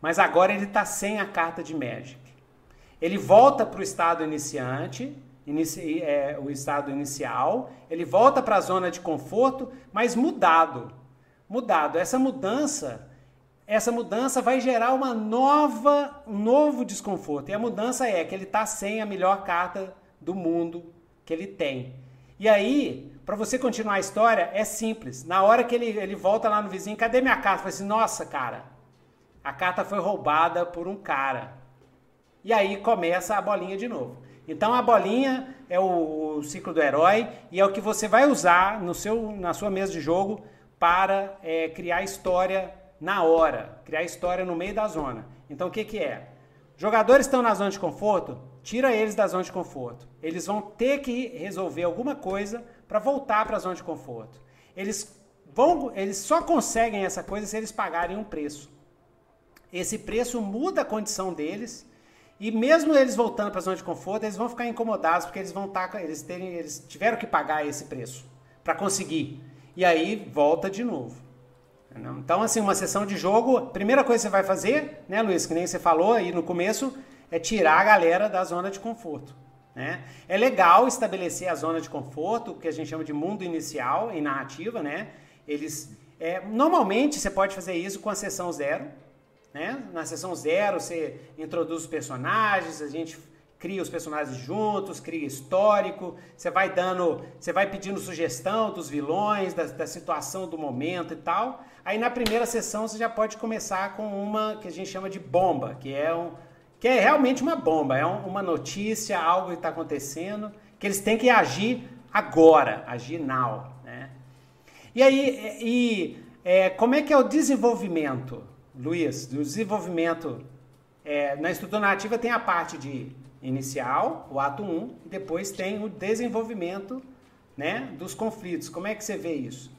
mas agora ele está sem a carta de Magic. Ele volta para o estado iniciante, inici, é, o estado inicial, ele volta para a zona de conforto, mas mudado. Mudado. Essa mudança, essa mudança vai gerar uma nova, um novo desconforto. E a mudança é que ele está sem a melhor carta do mundo que ele tem. E aí, para você continuar a história, é simples. Na hora que ele, ele volta lá no vizinho, cadê minha carta? Fala assim, nossa, cara, a carta foi roubada por um cara. E aí começa a bolinha de novo. Então a bolinha é o, o, ciclo do herói e é o que você vai usar no seu, na sua mesa de jogo para é, criar história na hora, criar história no meio da zona. Então o que, que é? Jogadores estão na zona de conforto, tira eles da zona de conforto. Eles vão ter que resolver alguma coisa para voltar para a zona de conforto. Eles vão, eles só conseguem essa coisa se eles pagarem um preço. Esse preço muda a condição deles e mesmo eles voltando para a zona de conforto, eles vão ficar incomodados porque eles vão estar, tá, eles terem, eles tiveram que pagar esse preço para conseguir. E aí volta de novo. Então, assim, uma sessão de jogo, primeira coisa que você vai fazer, né, Luiz, que nem você falou aí no começo, é tirar a galera da zona de conforto. Né? É legal estabelecer a zona de conforto, que a gente chama de mundo inicial em narrativa, né? Eles, é, normalmente você pode fazer isso com a sessão zero, né? Na sessão zero você introduz os personagens, a gente cria os personagens juntos, cria histórico, você vai dando, você vai pedindo sugestão dos vilões, da, da situação do momento e tal. Aí na primeira sessão você já pode começar com uma que a gente chama de bomba, que é um, que é realmente uma bomba, é uma notícia, algo que está acontecendo, que eles têm que agir agora, agir now. Né? E aí, e, é, como é que é o desenvolvimento, Luiz, do desenvolvimento é, na estrutura narrativa tem a parte de inicial, o ato 1, e depois tem o desenvolvimento né, dos conflitos. Como é que você vê isso?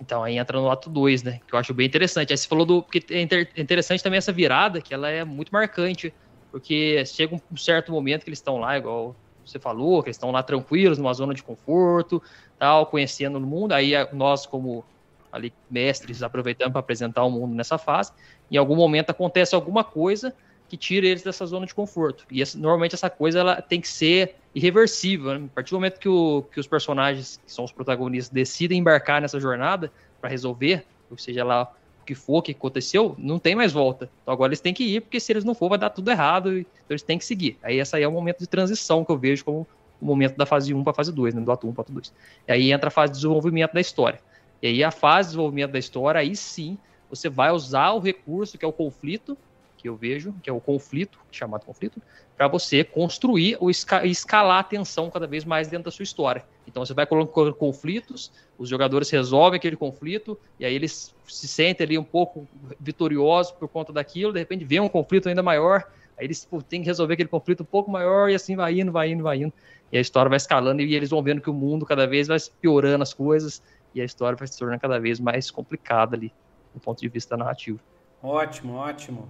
Então, aí entra no ato 2, né? Que eu acho bem interessante. Aí você falou do. Porque é interessante também essa virada, que ela é muito marcante. Porque chega um certo momento que eles estão lá, igual você falou, que eles estão lá tranquilos, numa zona de conforto, tal, conhecendo o mundo. Aí nós, como ali mestres, aproveitamos para apresentar o mundo nessa fase. Em algum momento acontece alguma coisa que tira eles dessa zona de conforto. E essa, normalmente essa coisa ela tem que ser irreversível. Né? A partir do momento que, o, que os personagens, que são os protagonistas, decidem embarcar nessa jornada para resolver, ou seja lá que for que aconteceu, não tem mais volta. Então agora eles têm que ir, porque se eles não for, vai dar tudo errado, então eles têm que seguir. Aí essa aí é o momento de transição que eu vejo como o momento da fase 1 para a fase 2, né? do ato 1 para o ato 2. E aí entra a fase de desenvolvimento da história. E aí a fase de desenvolvimento da história, aí sim, você vai usar o recurso que é o conflito, que eu vejo, que é o conflito, chamado conflito, para você construir ou esca escalar a tensão cada vez mais dentro da sua história. Então você vai colocando conflitos, os jogadores resolvem aquele conflito, e aí eles se sentem ali um pouco vitoriosos por conta daquilo, de repente vem um conflito ainda maior, aí eles têm que resolver aquele conflito um pouco maior, e assim vai indo, vai indo, vai indo. E a história vai escalando, e eles vão vendo que o mundo cada vez vai piorando as coisas, e a história vai se tornando cada vez mais complicada ali, do ponto de vista narrativo. Ótimo, ótimo.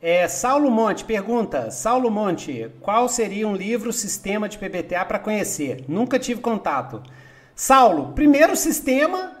É, Saulo Monte pergunta: Saulo Monte, qual seria um livro sistema de PBTA para conhecer? Nunca tive contato. Saulo, primeiro sistema,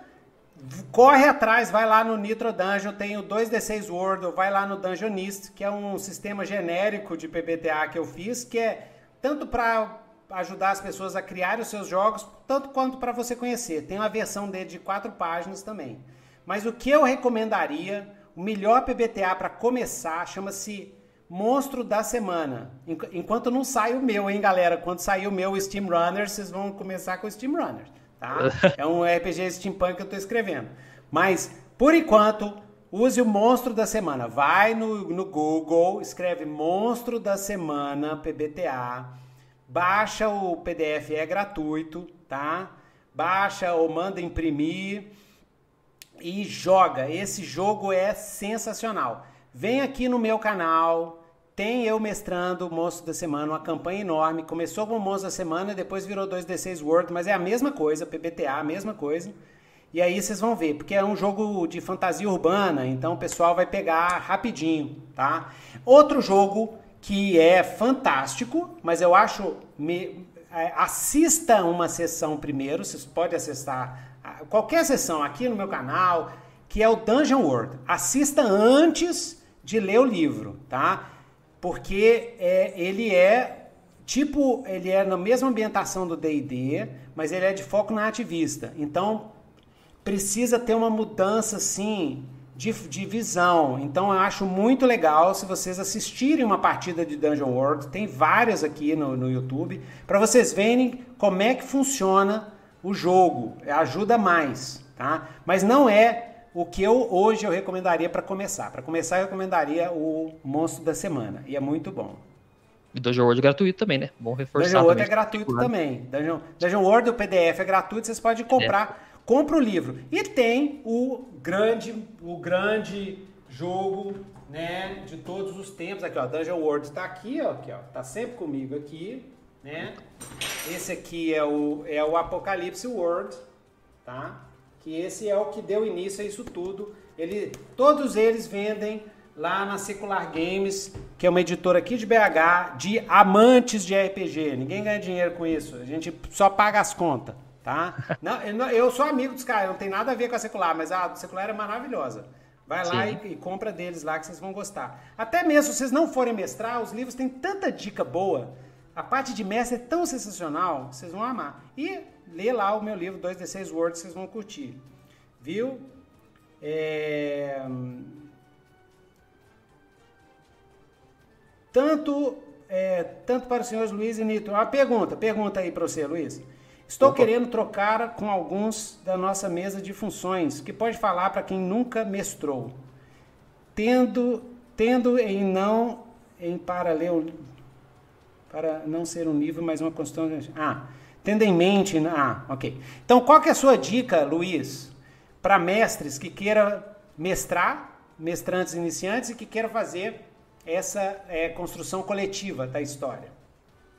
corre atrás, vai lá no Nitro Dungeon, tem o 2D6 World, vai lá no Dungeonist, que é um sistema genérico de PBTA que eu fiz, que é tanto para ajudar as pessoas a criarem os seus jogos, tanto quanto para você conhecer. Tem uma versão dele de quatro páginas também. Mas o que eu recomendaria o melhor PBTA para começar chama-se Monstro da Semana. Enquanto não sai o meu, hein, galera? Quando sair o meu Steam Runner, vocês vão começar com o Steam Runner, tá? É um RPG steampunk que eu estou escrevendo. Mas, por enquanto, use o Monstro da Semana. Vai no, no Google, escreve Monstro da Semana PBTA, baixa o PDF, é gratuito, tá? Baixa ou manda imprimir e joga. Esse jogo é sensacional. Vem aqui no meu canal, tem eu mestrando o Monstro da Semana, uma campanha enorme. Começou com o Monstro da Semana, depois virou 2D6 World, mas é a mesma coisa, PBTA, a mesma coisa. E aí vocês vão ver, porque é um jogo de fantasia urbana, então o pessoal vai pegar rapidinho, tá? Outro jogo que é fantástico, mas eu acho me, é, assista uma sessão primeiro, vocês podem acessar qualquer sessão aqui no meu canal, que é o Dungeon World. Assista antes de ler o livro, tá? Porque é, ele é tipo, ele é na mesma ambientação do D&D, mas ele é de foco na ativista. Então, precisa ter uma mudança, assim, de, de visão. Então, eu acho muito legal se vocês assistirem uma partida de Dungeon World. Tem várias aqui no, no YouTube, para vocês verem como é que funciona o jogo, ajuda mais, tá? Mas não é o que eu hoje eu recomendaria para começar. Para começar, eu recomendaria o Monstro da Semana, e é muito bom. E Dungeon World é gratuito também, né? Bom reforçar Dungeon World é gratuito também. Dungeon, Dungeon World, o PDF é gratuito, vocês podem comprar. É. Compra o livro. E tem o grande, o grande jogo, né, de todos os tempos aqui, ó. Dungeon World está aqui, ó, aqui, ó. Tá sempre comigo aqui né? Esse aqui é o, é o Apocalipse World, tá? Que esse é o que deu início a isso tudo. Ele, todos eles vendem lá na Secular Games, que é uma editora aqui de BH, de amantes de RPG. Ninguém ganha dinheiro com isso. A gente só paga as contas, tá? Não, eu sou amigo dos caras, não tem nada a ver com a Secular, mas a Secular é maravilhosa. Vai lá e, e, compra deles lá que vocês vão gostar. Até mesmo se vocês não forem mestrar, os livros têm tanta dica boa a parte de mestre é tão sensacional, vocês vão amar. E lê lá o meu livro 2D6 Words, vocês vão curtir. Viu? É... Tanto, é, tanto para os senhores Luiz e Nito. Uma pergunta, pergunta aí para você, Luiz. Estou Opa. querendo trocar com alguns da nossa mesa de funções, que pode falar para quem nunca mestrou. Tendo, tendo em não em paralelo para não ser um nível, mas uma construção. Ah, tendo em mente. Ah, ok. Então, qual que é a sua dica, Luiz, para mestres que queiram mestrar, mestrantes iniciantes e que queiram fazer essa é, construção coletiva da história.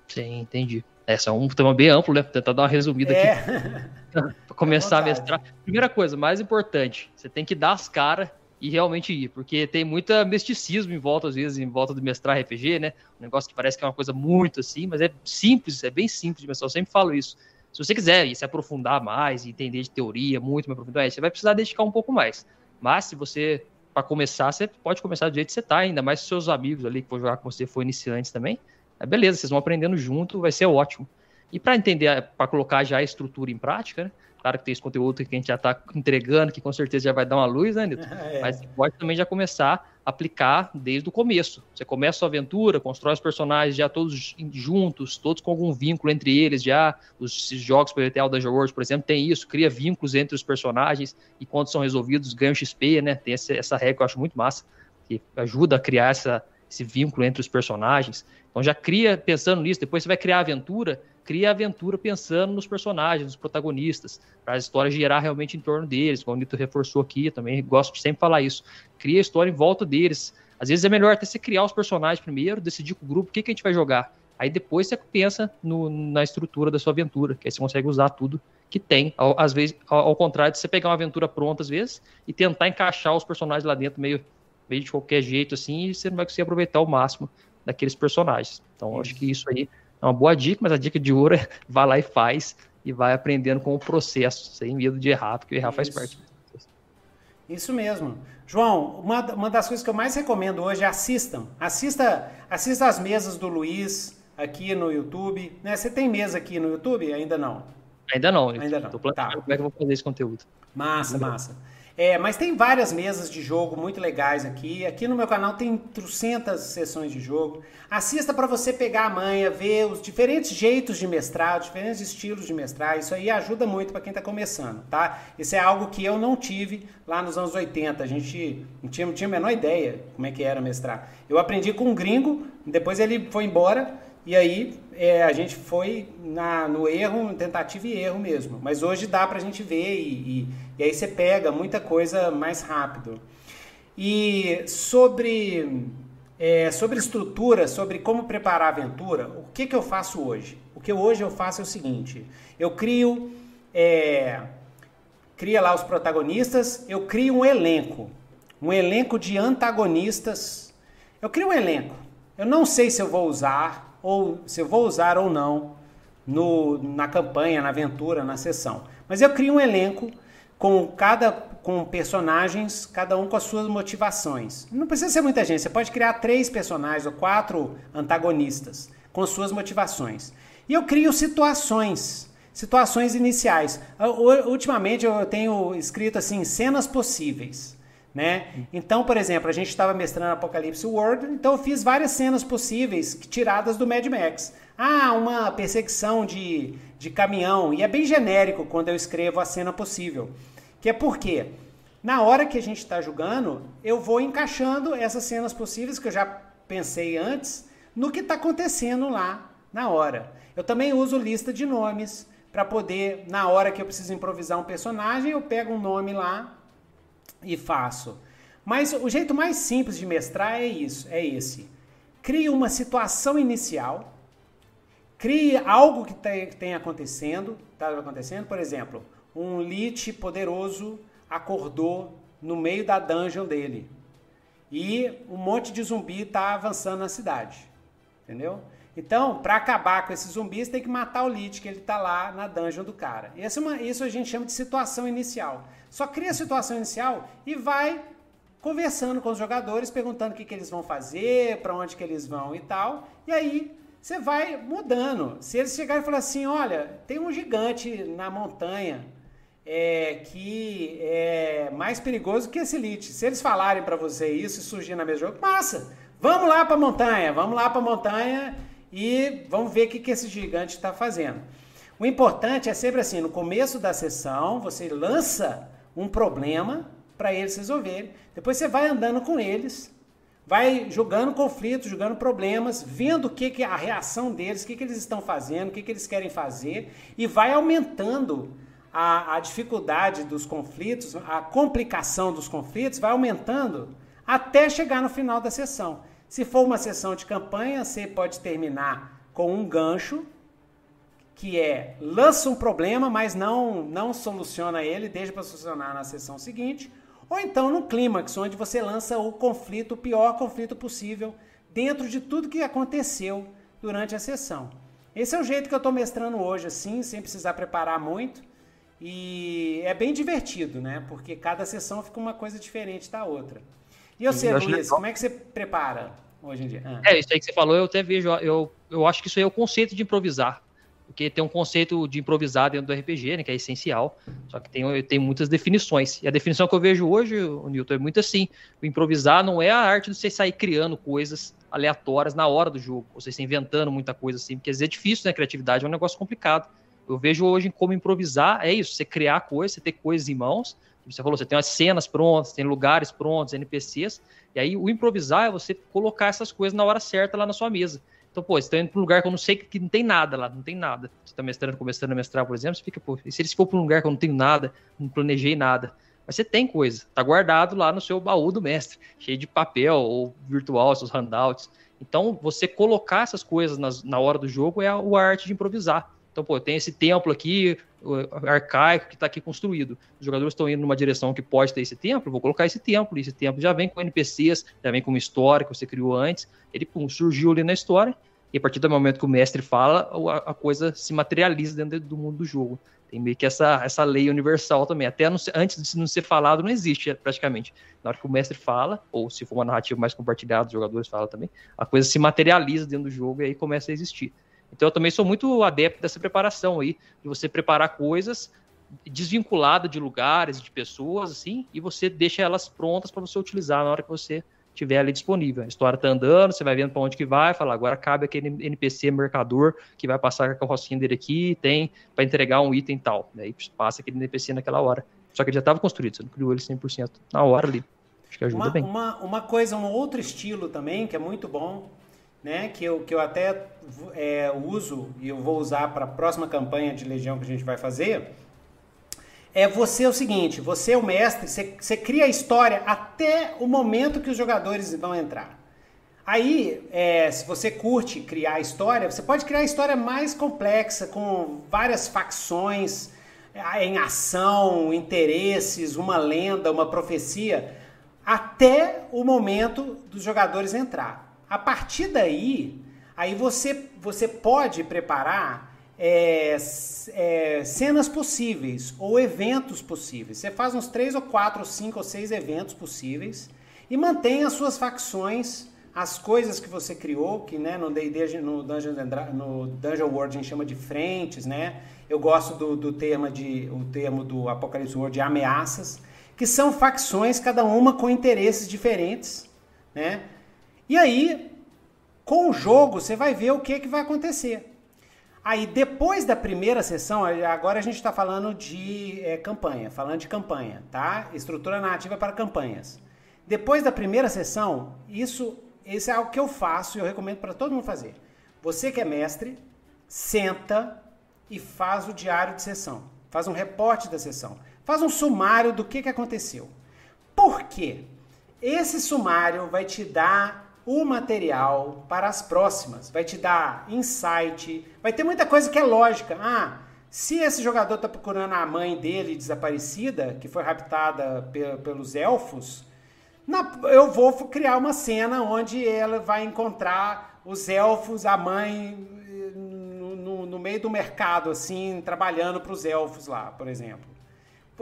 Sim, entendi. Essa é um tema bem amplo, né? Vou tentar dar uma resumida É. aqui para começar a mestrar. Primeira coisa, mais importante, você tem que dar as caras e realmente ir, porque tem muita misticismo em volta, às vezes, em volta do mestrar RPG, né? Um negócio que parece que é uma coisa muito assim, mas é simples, é bem simples de mestrar. Eu sempre falo isso. Se você quiser se aprofundar mais, entender de teoria muito mais profundamente, você vai precisar dedicar um pouco mais. Mas se você, para começar, você pode começar do jeito que você tá, ainda mais se seus amigos ali que vão jogar com você for iniciantes também. É beleza, vocês vão aprendendo junto, vai ser ótimo. E para entender, para colocar já a estrutura em prática, né? Claro que tem esse conteúdo que a gente já está entregando, que com certeza já vai dar uma luz, né, Nito? É. Mas você pode também já começar a aplicar desde o começo. Você começa a sua aventura, constrói os personagens já todos juntos, todos com algum vínculo entre eles já. Os jogos, por exemplo, Dungeon World, por exemplo, tem isso, cria vínculos entre os personagens e quando são resolvidos ganham XP, né? Tem essa, essa regra que eu acho muito massa, que ajuda a criar essa, esse vínculo entre os personagens. Então já cria pensando nisso, depois você vai criar a aventura, cria a aventura pensando nos personagens, nos protagonistas, para a história girar realmente em torno deles, como o Nito reforçou aqui, também gosto de sempre falar isso. Cria a história em volta deles. Às vezes é melhor até você criar os personagens primeiro, decidir com o grupo o que, que a gente vai jogar. Aí depois você pensa no, na estrutura da sua aventura, que aí você consegue usar tudo que tem. Ao, às vezes, ao, ao, contrário de você pegar uma aventura pronta, às vezes, e tentar encaixar os personagens lá dentro meio, meio de qualquer jeito, assim, e você não vai conseguir aproveitar o máximo daqueles personagens. Então, acho que isso aí é uma boa dica, mas a dica de ouro é vai lá e faz e vai aprendendo com o processo, sem medo de errar, porque errar Isso. faz parte. Isso mesmo. João, uma, uma das coisas que eu mais recomendo hoje é assistam. Assista, assista as mesas do Luiz aqui no YouTube. Né? Você tem mesa aqui no YouTube? Ainda não. Ainda não. Ainda não. Tô planejando tá. como é que eu vou fazer esse conteúdo. Massa, Ainda massa. Não. É, mas tem várias mesas de jogo muito legais aqui. Aqui no meu canal tem trocentas sessões de jogo. Assista para você pegar a manha, ver os diferentes jeitos de mestrar, os diferentes estilos de mestrar. Isso aí ajuda muito para quem está começando, tá? Isso é algo que eu não tive lá nos anos 80. A gente não tinha, não tinha a menor ideia como é que era mestrar. Eu aprendi com um gringo, depois ele foi embora e aí é, a gente foi na, no erro, tentativa e erro mesmo. Mas hoje dá para a gente ver e, e, e, aí você pega muita coisa mais rápido. E sobre, é, sobre estrutura, sobre como preparar a aventura, o que, que eu faço hoje? O que hoje eu faço é o seguinte, eu crio, é, cria lá os protagonistas, eu crio um elenco, um elenco de antagonistas. Eu crio um elenco. Eu não sei se eu vou usar, ou se eu vou usar ou não no, na campanha, na aventura, na sessão. Mas eu crio um elenco com cada com personagens, cada um com as suas motivações. Não precisa ser muita gente, você pode criar três personagens ou quatro antagonistas com suas motivações. E eu crio situações, situações iniciais. Ultimamente eu tenho escrito assim cenas possíveis. Né? Então, por exemplo, a gente estava mestrando Apocalipse World, então eu fiz várias cenas possíveis tiradas do Mad Max. Ah, uma perseguição de, de caminhão, e é bem genérico quando eu escrevo a cena possível. Que é porque, na hora que a gente está jogando, eu vou encaixando essas cenas possíveis que eu já pensei antes no que está acontecendo lá na hora. Eu também uso lista de nomes para poder, na hora que eu preciso improvisar um personagem, eu pego um nome lá e faço. Mas o jeito mais simples de mestrar é isso, é esse. Crie uma situação inicial, crie algo que tem acontecendo, tá acontecendo, por exemplo, um lich poderoso acordou no meio da dungeon dele e um monte de zumbi está avançando na cidade, entendeu? Então, para acabar com esses zumbis, tem que matar o Lich, que ele está lá na dungeon do cara. Essa é uma, isso a gente chama de situação inicial. Só cria a situação inicial e vai conversando com os jogadores, perguntando o que, que eles vão fazer, para onde que eles vão e tal. E aí você vai mudando. Se eles chegarem e falar assim, olha, tem um gigante na montanha é, que é mais perigoso que esse Lich. Se eles falarem para você isso e surgir na mesa jogo, massa! Vamos lá para a montanha, vamos lá para a montanha e vamos ver o que, que esse gigante está fazendo. O importante é sempre assim, no começo da sessão, você lança um problema para eles resolverem. Depois você vai andando com eles, vai jogando conflitos, jogando problemas, vendo o que, que é a reação deles, o que, que eles estão fazendo, o que, que eles querem fazer, e vai aumentando a, a dificuldade dos conflitos, a complicação dos conflitos, vai aumentando até chegar no final da sessão. Se for uma sessão de campanha, você pode terminar com um gancho, que é lança um problema, mas não, não soluciona ele, deixa para solucionar na sessão seguinte. Ou então no clímax, onde você lança o conflito, o pior conflito possível, dentro de tudo que aconteceu durante a sessão. Esse é o jeito que eu estou mestrando hoje, assim, sem precisar preparar muito. E é bem divertido, né? Porque cada sessão fica uma coisa diferente da outra. E eu sei, Luiz, como é que você prepara hoje em dia? Ah. É, isso aí que você falou, eu até vejo, eu, eu acho que isso aí é o conceito de improvisar. Porque tem um conceito de improvisar dentro do RPG, né, que é essencial, só que tem, tem muitas definições. E a definição que eu vejo hoje, o Newton, é muito assim: o improvisar não é a arte de você sair criando coisas aleatórias na hora do jogo, ou você inventando muita coisa assim, porque às vezes é difícil, né? Criatividade é um negócio complicado. Eu vejo hoje como improvisar é isso, você criar coisas, você ter coisas em mãos. Você falou, você tem as cenas prontas, tem lugares prontos, NPCs, e aí o improvisar é você colocar essas coisas na hora certa lá na sua mesa. Então, pô, você tá indo para um lugar que eu não sei que não tem nada lá, não tem nada. Você está mestrando, começando a mestrar, por exemplo, você fica, pô, e se eles for para um lugar que eu não tenho nada, não planejei nada? Mas você tem coisa, tá guardado lá no seu baú do mestre, cheio de papel ou virtual, seus handouts. Então, você colocar essas coisas nas, na hora do jogo é a, a arte de improvisar. Então, pô, tem esse templo aqui, arcaico, que está aqui construído. Os jogadores estão indo numa direção que pode ter esse templo, vou colocar esse templo. E esse templo já vem com NPCs, já vem com uma história que você criou antes. Ele pum, surgiu ali na história, e a partir do momento que o mestre fala, a, coisa se materializa dentro do mundo do jogo. Tem meio que essa, essa lei universal também. Até antes de não ser falado, não existe praticamente. Na hora que o mestre fala, ou se for uma narrativa mais compartilhada, os jogadores falam também, a coisa se materializa dentro do jogo e aí começa a existir. Então eu também sou muito adepto dessa preparação aí, de você preparar coisas desvinculada de lugares, de pessoas, assim, e você deixa elas prontas para você utilizar na hora que você tiver ali disponível. A história está andando, você vai vendo para onde que vai, fala, agora cabe aquele NPC mercador que vai passar a carrocinha dele aqui, tem para entregar um item tal. Daí passa aquele NPC naquela hora. Só que ele já estava construído, você não criou ele 100% na hora ali. Acho que ajuda uma, bem. Uma, uma coisa, um outro estilo também, que é muito bom, né, que, eu, que eu até é, uso e eu vou usar para a próxima campanha de Legião que a gente vai fazer, é você o seguinte, você é o mestre, você, você cria a história até o momento que os jogadores vão entrar. Aí, é, se você curte criar a história, você pode criar a história mais complexa, com várias facções é, em ação, interesses, uma lenda, uma profecia, até o momento dos jogadores entrar. A partir daí, aí você, você pode preparar é, é, cenas possíveis ou eventos possíveis. Você faz uns três ou quatro, ou cinco ou seis eventos possíveis e mantém as suas facções, as coisas que você criou, que né, no D&D, no Dungeon, no Dungeon World a gente chama de frentes, né? Eu gosto do, do termo de, o termo do Apocalipse World de ameaças, que são facções, cada uma com interesses diferentes, né? E aí, com o jogo, você vai ver o que, que vai acontecer. Aí, depois da primeira sessão, agora a gente está falando de é, campanha, falando de campanha, tá? Estrutura narrativa para campanhas. Depois da primeira sessão, isso, isso é algo que eu faço e eu recomendo para todo mundo fazer. Você que é mestre, senta e faz o diário de sessão. Faz um reporte da sessão. Faz um sumário do que, que aconteceu. Por quê? Esse sumário vai te dar o material para as próximas. Vai te dar insight, vai ter muita coisa que é lógica. Ah, se esse jogador está procurando a mãe dele desaparecida, que foi raptada pelos elfos, na, eu vou criar uma cena onde ela vai encontrar os elfos, a mãe, no, no, no meio do mercado, assim, trabalhando para os elfos lá, por exemplo.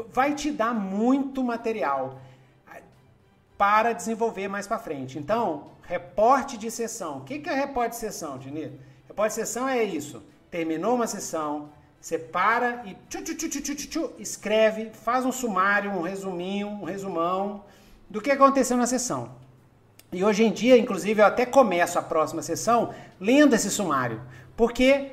Vai te dar muito material para desenvolver mais para frente. Então, reporte de sessão. O que é reporte de sessão, Dini? Reporte de sessão é isso. Terminou uma sessão, você para e tchu, tchu, tchu, escreve, faz um sumário, um resuminho, um resumão do que aconteceu na sessão. E hoje em dia, inclusive, eu até começo a próxima sessão lendo esse sumário, porque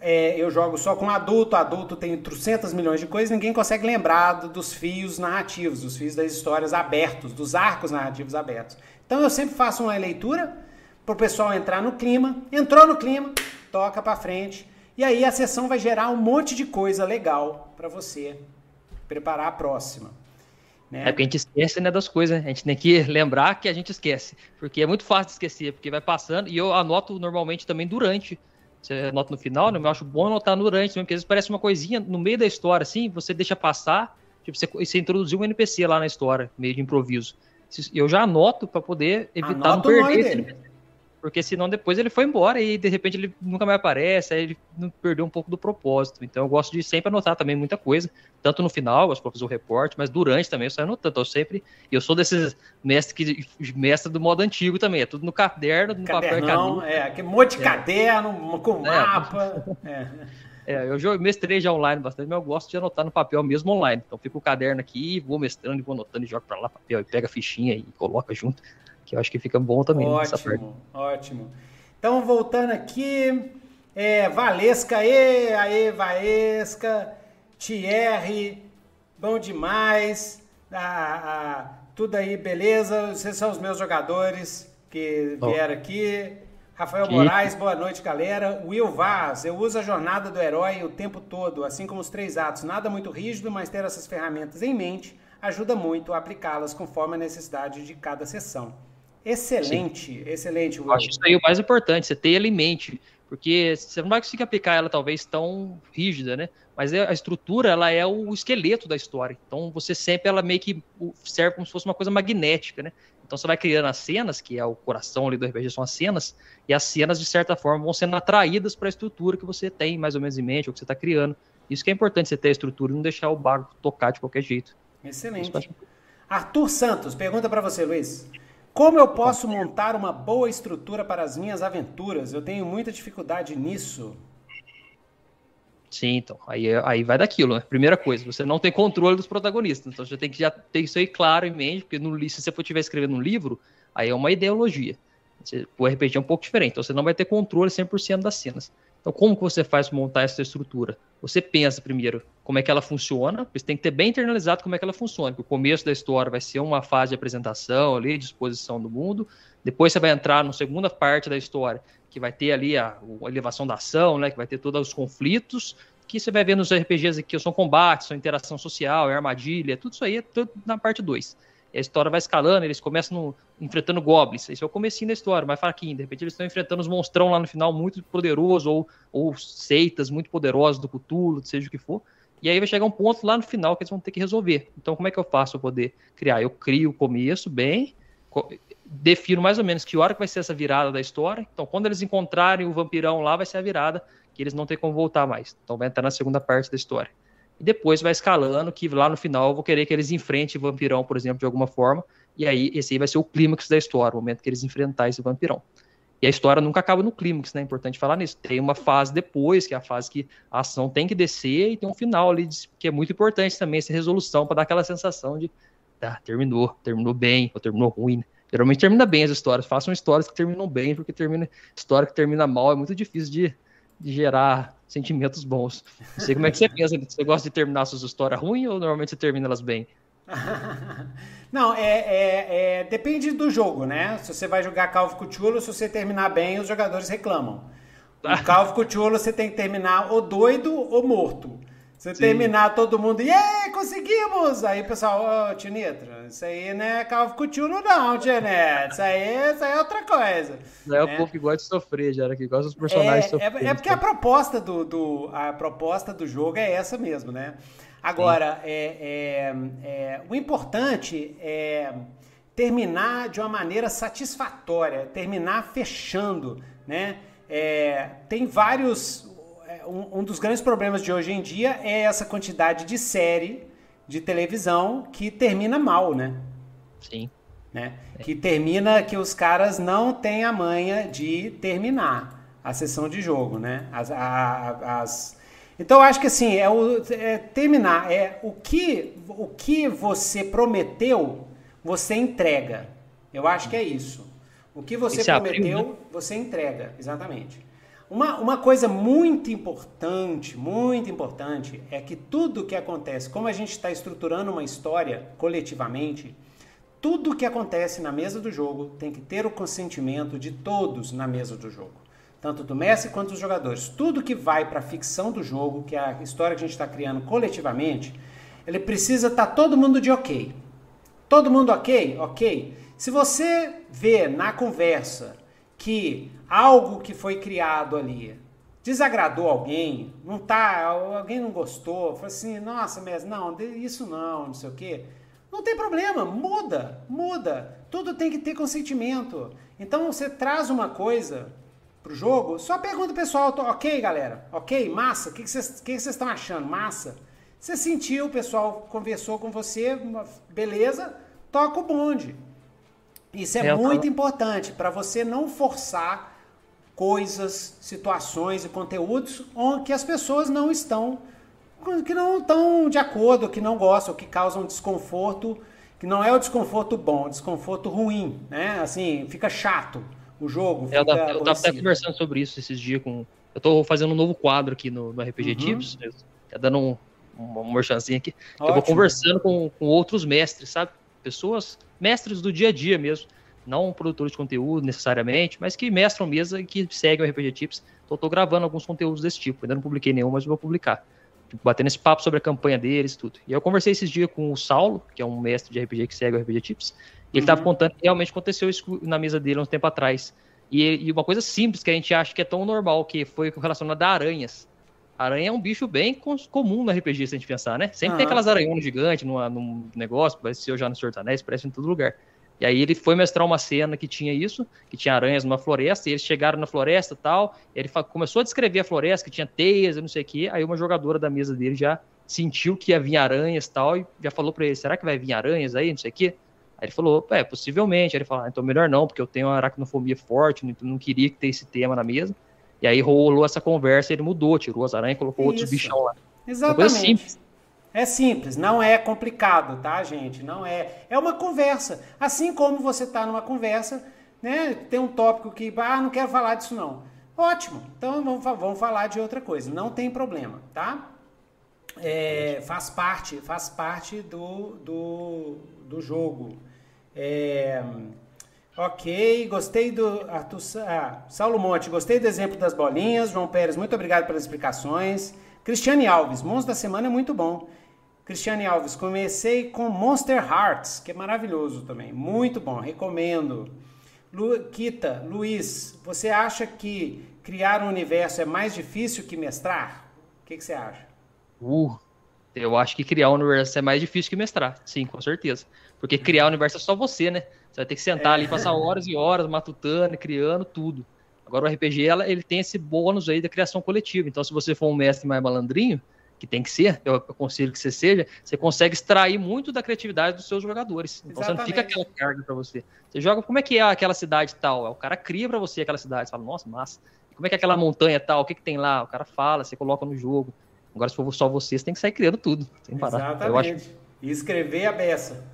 é, eu jogo só com adulto, adulto tem trocentas milhões de coisas, ninguém consegue lembrar dos fios narrativos, dos fios das histórias abertos, dos arcos narrativos abertos. Então eu sempre faço uma leitura para o pessoal entrar no clima, entrou no clima, toca para frente, e aí a sessão vai gerar um monte de coisa legal para você preparar a próxima. Né? É porque a gente esquece né, das coisas, né? A gente tem que lembrar que a gente esquece. Porque é muito fácil de esquecer, porque vai passando. E eu anoto normalmente também durante. Você anota no final, né? Eu acho bom anotar durante, porque às vezes parece uma coisinha no meio da história, assim, você deixa passar. Tipo, você, você introduziu um NPC lá na história, meio de improviso. Eu já anoto para poder evitar Anota não perder NPC. Porque senão depois ele foi embora e de repente ele nunca mais aparece, aí ele perdeu um pouco do propósito. Então eu gosto de sempre anotar também muita coisa, tanto no final, para fazer o reporte, mas durante também eu saio anotando. Então eu sempre. Eu sou desses mestres que. mestre do modo antigo também, é tudo no caderno, no papel e caneta. É, que monte de é. caderno, com é. mapa. É. É, eu já mestrei já online bastante, mas eu gosto de anotar no papel mesmo online. Então fico o caderno aqui, vou mestrando, vou anotando e jogo para lá papel e pega a fichinha e coloca junto que eu acho que fica bom também ótimo, Ótimo, Então, voltando aqui, é, Valesca, aê, aê, Valesca, Thierry, bom demais, ah, ah, tudo aí, beleza? Vocês são os meus jogadores que vieram oh. aqui. Rafael Moraes, boa noite, galera. Will Vaz, eu uso a jornada do herói o tempo todo, assim como os três atos. Nada muito rígido, mas ter essas ferramentas em mente ajuda muito a aplicá-las conforme a necessidade de cada sessão. Excelente, Sim. excelente. Will. Acho isso aí o mais importante, você ter ele em mente, porque você não vai conseguir aplicar ela talvez tão rígida, né? Mas é, a estrutura, ela é o esqueleto da história. Então você sempre ela meio que serve como se fosse uma coisa magnética, né? Então você vai criando as cenas, que é o coração ali do RPG, são as cenas, e as cenas, de certa forma, vão sendo atraídas para a estrutura que você tem mais ou menos em mente, ou que você está criando. Isso que é importante, você ter a estrutura e não deixar o barco tocar de qualquer jeito. Excelente. Arthur Santos, pergunta para você, Luiz. Como eu posso montar uma boa estrutura para as minhas aventuras? Eu tenho muita dificuldade nisso. Sim, então, aí, aí vai daquilo, né? Primeira coisa, você não tem controle dos protagonistas, então você tem que já ter isso aí claro em mente, porque no, se você for estiver escrevendo um livro, aí é uma ideologia. Você, o RPG é um pouco diferente, então você não vai ter controle 100% das cenas. Então, como que você faz para montar essa estrutura? Você pensa primeiro como é que ela funciona, você tem que ter bem internalizado como é que ela funciona. O começo da história vai ser uma fase de apresentação ali, de exposição do mundo. Depois você vai entrar na segunda parte da história, que vai ter ali a, a elevação da ação, né, que vai ter todos os conflitos, que você vai ver nos RPGs aqui, são combates, são interação social, é armadilha, tudo isso aí é tudo na parte 2 a história vai escalando, eles começam no, enfrentando goblins. Esse é o comecinho da história, mais fraquinho. De repente eles estão enfrentando os monstrão lá no final muito poderoso, ou, ou seitas muito poderosas do Cthulhu, seja o que for. E aí vai chegar um ponto lá no final que eles vão ter que resolver. Então, como é que eu faço para poder criar? Eu crio o começo bem, defino mais ou menos que hora que vai ser essa virada da história. Então, quando eles encontrarem o vampirão lá, vai ser a virada que eles não têm como voltar mais. Então, vai entrar na segunda parte da história e depois vai escalando, que lá no final eu vou querer que eles enfrentem o vampirão, por exemplo, de alguma forma, e aí esse aí vai ser o clímax da história, o momento que eles enfrentar esse vampirão. E a história nunca acaba no clímax, né? É importante falar nisso. Tem uma fase depois, que é a fase que a ação tem que descer, e tem um final ali, que é muito importante também, essa resolução, para dar aquela sensação de, tá, terminou, terminou bem, ou terminou ruim. Né? Geralmente termina bem as histórias. Façam histórias que terminam bem, porque termina, história que termina mal é muito difícil de, de gerar sentimentos bons. Não sei como é que você pensa. Você gosta de terminar suas histórias ruins ou normalmente você termina elas bem? Não, é, é, é, depende do jogo, né? Se você vai jogar Call of Cthulhu, se você terminar bem, os jogadores reclamam. No Call of Cthulhu, você tem que terminar ou doido ou morto. Você Sim. terminar todo mundo, e yeah, conseguimos! Aí o pessoal, ô oh, Tio Nitro, isso aí não é of Cthulhu não, Tio Neto, isso aí, isso aí é outra coisa. Não é o né? povo que gosta de sofrer, já, que gosta dos personagens é, sofrendo. É, é porque a proposta do, do, a proposta do jogo é essa mesmo, né? Agora, é, é, é, o importante é terminar de uma maneira satisfatória, terminar fechando, né? É, tem vários é, um, um dos grandes problemas de hoje em dia é essa quantidade de série de televisão que termina mal, né? Sim. Né? É. Que termina que os caras não têm a manha de terminar a sessão de jogo, né? As, a, as... Então eu acho que assim, é, o, é terminar, é o que, o que você prometeu, você entrega. Eu acho que é isso. O que você Esse prometeu, abriu, né? você entrega, exatamente. Uma, uma coisa muito importante, muito importante, é que tudo que acontece, como a gente está estruturando uma história coletivamente, tudo que acontece na mesa do jogo tem que ter o consentimento de todos na mesa do jogo. Tanto do mestre quanto dos jogadores. Tudo que vai para a ficção do jogo, que é a história que a gente está criando coletivamente, ele precisa estar tá todo mundo de ok. Todo mundo ok? Ok. Se você vê na conversa que algo que foi criado ali desagradou alguém, não tá, alguém não gostou, falou assim, nossa, mas não, isso não, não sei o quê. Não tem problema, muda, muda. Tudo tem que ter consentimento. Então você traz uma coisa pro jogo, só pergunta pessoal, ok, galera? Ok, massa? O que vocês estão achando? Massa? Você sentiu, o pessoal conversou com você, beleza? Toca o bonde. Isso é, é muito tava... importante para você não forçar coisas, situações e conteúdos que as pessoas não estão que não estão de acordo, que não gostam, que causam desconforto, que não é o desconforto bom, é o desconforto ruim, né? Assim, fica chato o jogo. É, eu, eu tava até conversando sobre isso esses dias com. Eu tô fazendo um novo quadro aqui no, no RPG uhum. Tips, tá dando um, um, um aqui. Eu vou conversando com, com outros mestres, sabe? Pessoas, mestres do dia a dia mesmo. Não produtores de conteúdo necessariamente, mas que mestram mesa e que seguem o RPG Tips. Então, tô gravando alguns conteúdos desse tipo. Ainda não publiquei nenhum, mas vou publicar. Batendo esse papo sobre a campanha deles tudo. E eu conversei esses dias com o Saulo, que é um mestre de RPG que segue o RPG Tips. E ele estava uhum. contando que realmente aconteceu isso na mesa dele uns tempo atrás. E, e, uma coisa simples que a gente acha que é tão normal, que foi relacionado a aranhas. Aranha é um bicho bem comum no RPG, se a gente pensar, né? Sempre tem aquelas aranhonas gigantes num negócio, parece ser já no Senhor dos Anéis, parece em todo lugar. E aí ele foi mestrar uma cena que tinha isso, que tinha aranhas numa floresta, e eles chegaram na floresta e tal, e ele começou a descrever a floresta, que tinha teias e não sei o quê, aí uma jogadora da mesa dele já sentiu que ia vir aranhas e tal, e já falou para ele, será que vai vir aranhas aí, não sei o quê? Aí ele falou, é, possivelmente. Aí ele falou, ah, então melhor não, porque eu tenho uma aracnofobia forte, então não queria ter esse tema na mesa. E aí rolou essa conversa, ele mudou, tirou as aranhas e colocou Isso. outros bichão lá. Exatamente. É simples, não é complicado, tá, gente? Não é. É uma conversa. Assim como você está numa conversa, né? Tem um tópico que, ah, não quero falar disso não. Ótimo. Então vamos, vamos falar de outra coisa. Não tem problema, tá? É, faz parte, faz parte do, do, do jogo. É, ok, gostei do. Arthur, ah, Saulo Monte, gostei do exemplo das bolinhas. João Pérez, muito obrigado pelas explicações. Cristiane Alves, Monstro da Semana é muito bom. Cristiane Alves, comecei com Monster Hearts, que é maravilhoso também, muito bom, recomendo. Lu, Kita, Luiz, você acha que criar um universo é mais difícil que mestrar? O que, que você acha? Uh, eu acho que criar um universo é mais difícil que mestrar, sim, com certeza. Porque criar um universo é só você, né? Você vai ter que sentar é. ali, passar horas e horas matutando, criando tudo. Agora o RPG, ela, ele tem esse bônus aí da criação coletiva. Então, se você for um mestre mais malandrinho, que tem que ser, eu aconselho que você seja, você consegue extrair muito da criatividade dos seus jogadores. Então Exatamente. você não fica aquela carga para você. Você joga, como é que é aquela cidade tal? O cara cria para você aquela cidade, você fala, nossa, massa. Como é que é aquela montanha tal? O que, que tem lá? O cara fala, você coloca no jogo. Agora, se for só você, você tem que sair criando tudo, sem parar. Exatamente. Eu acho... E escrever a beça.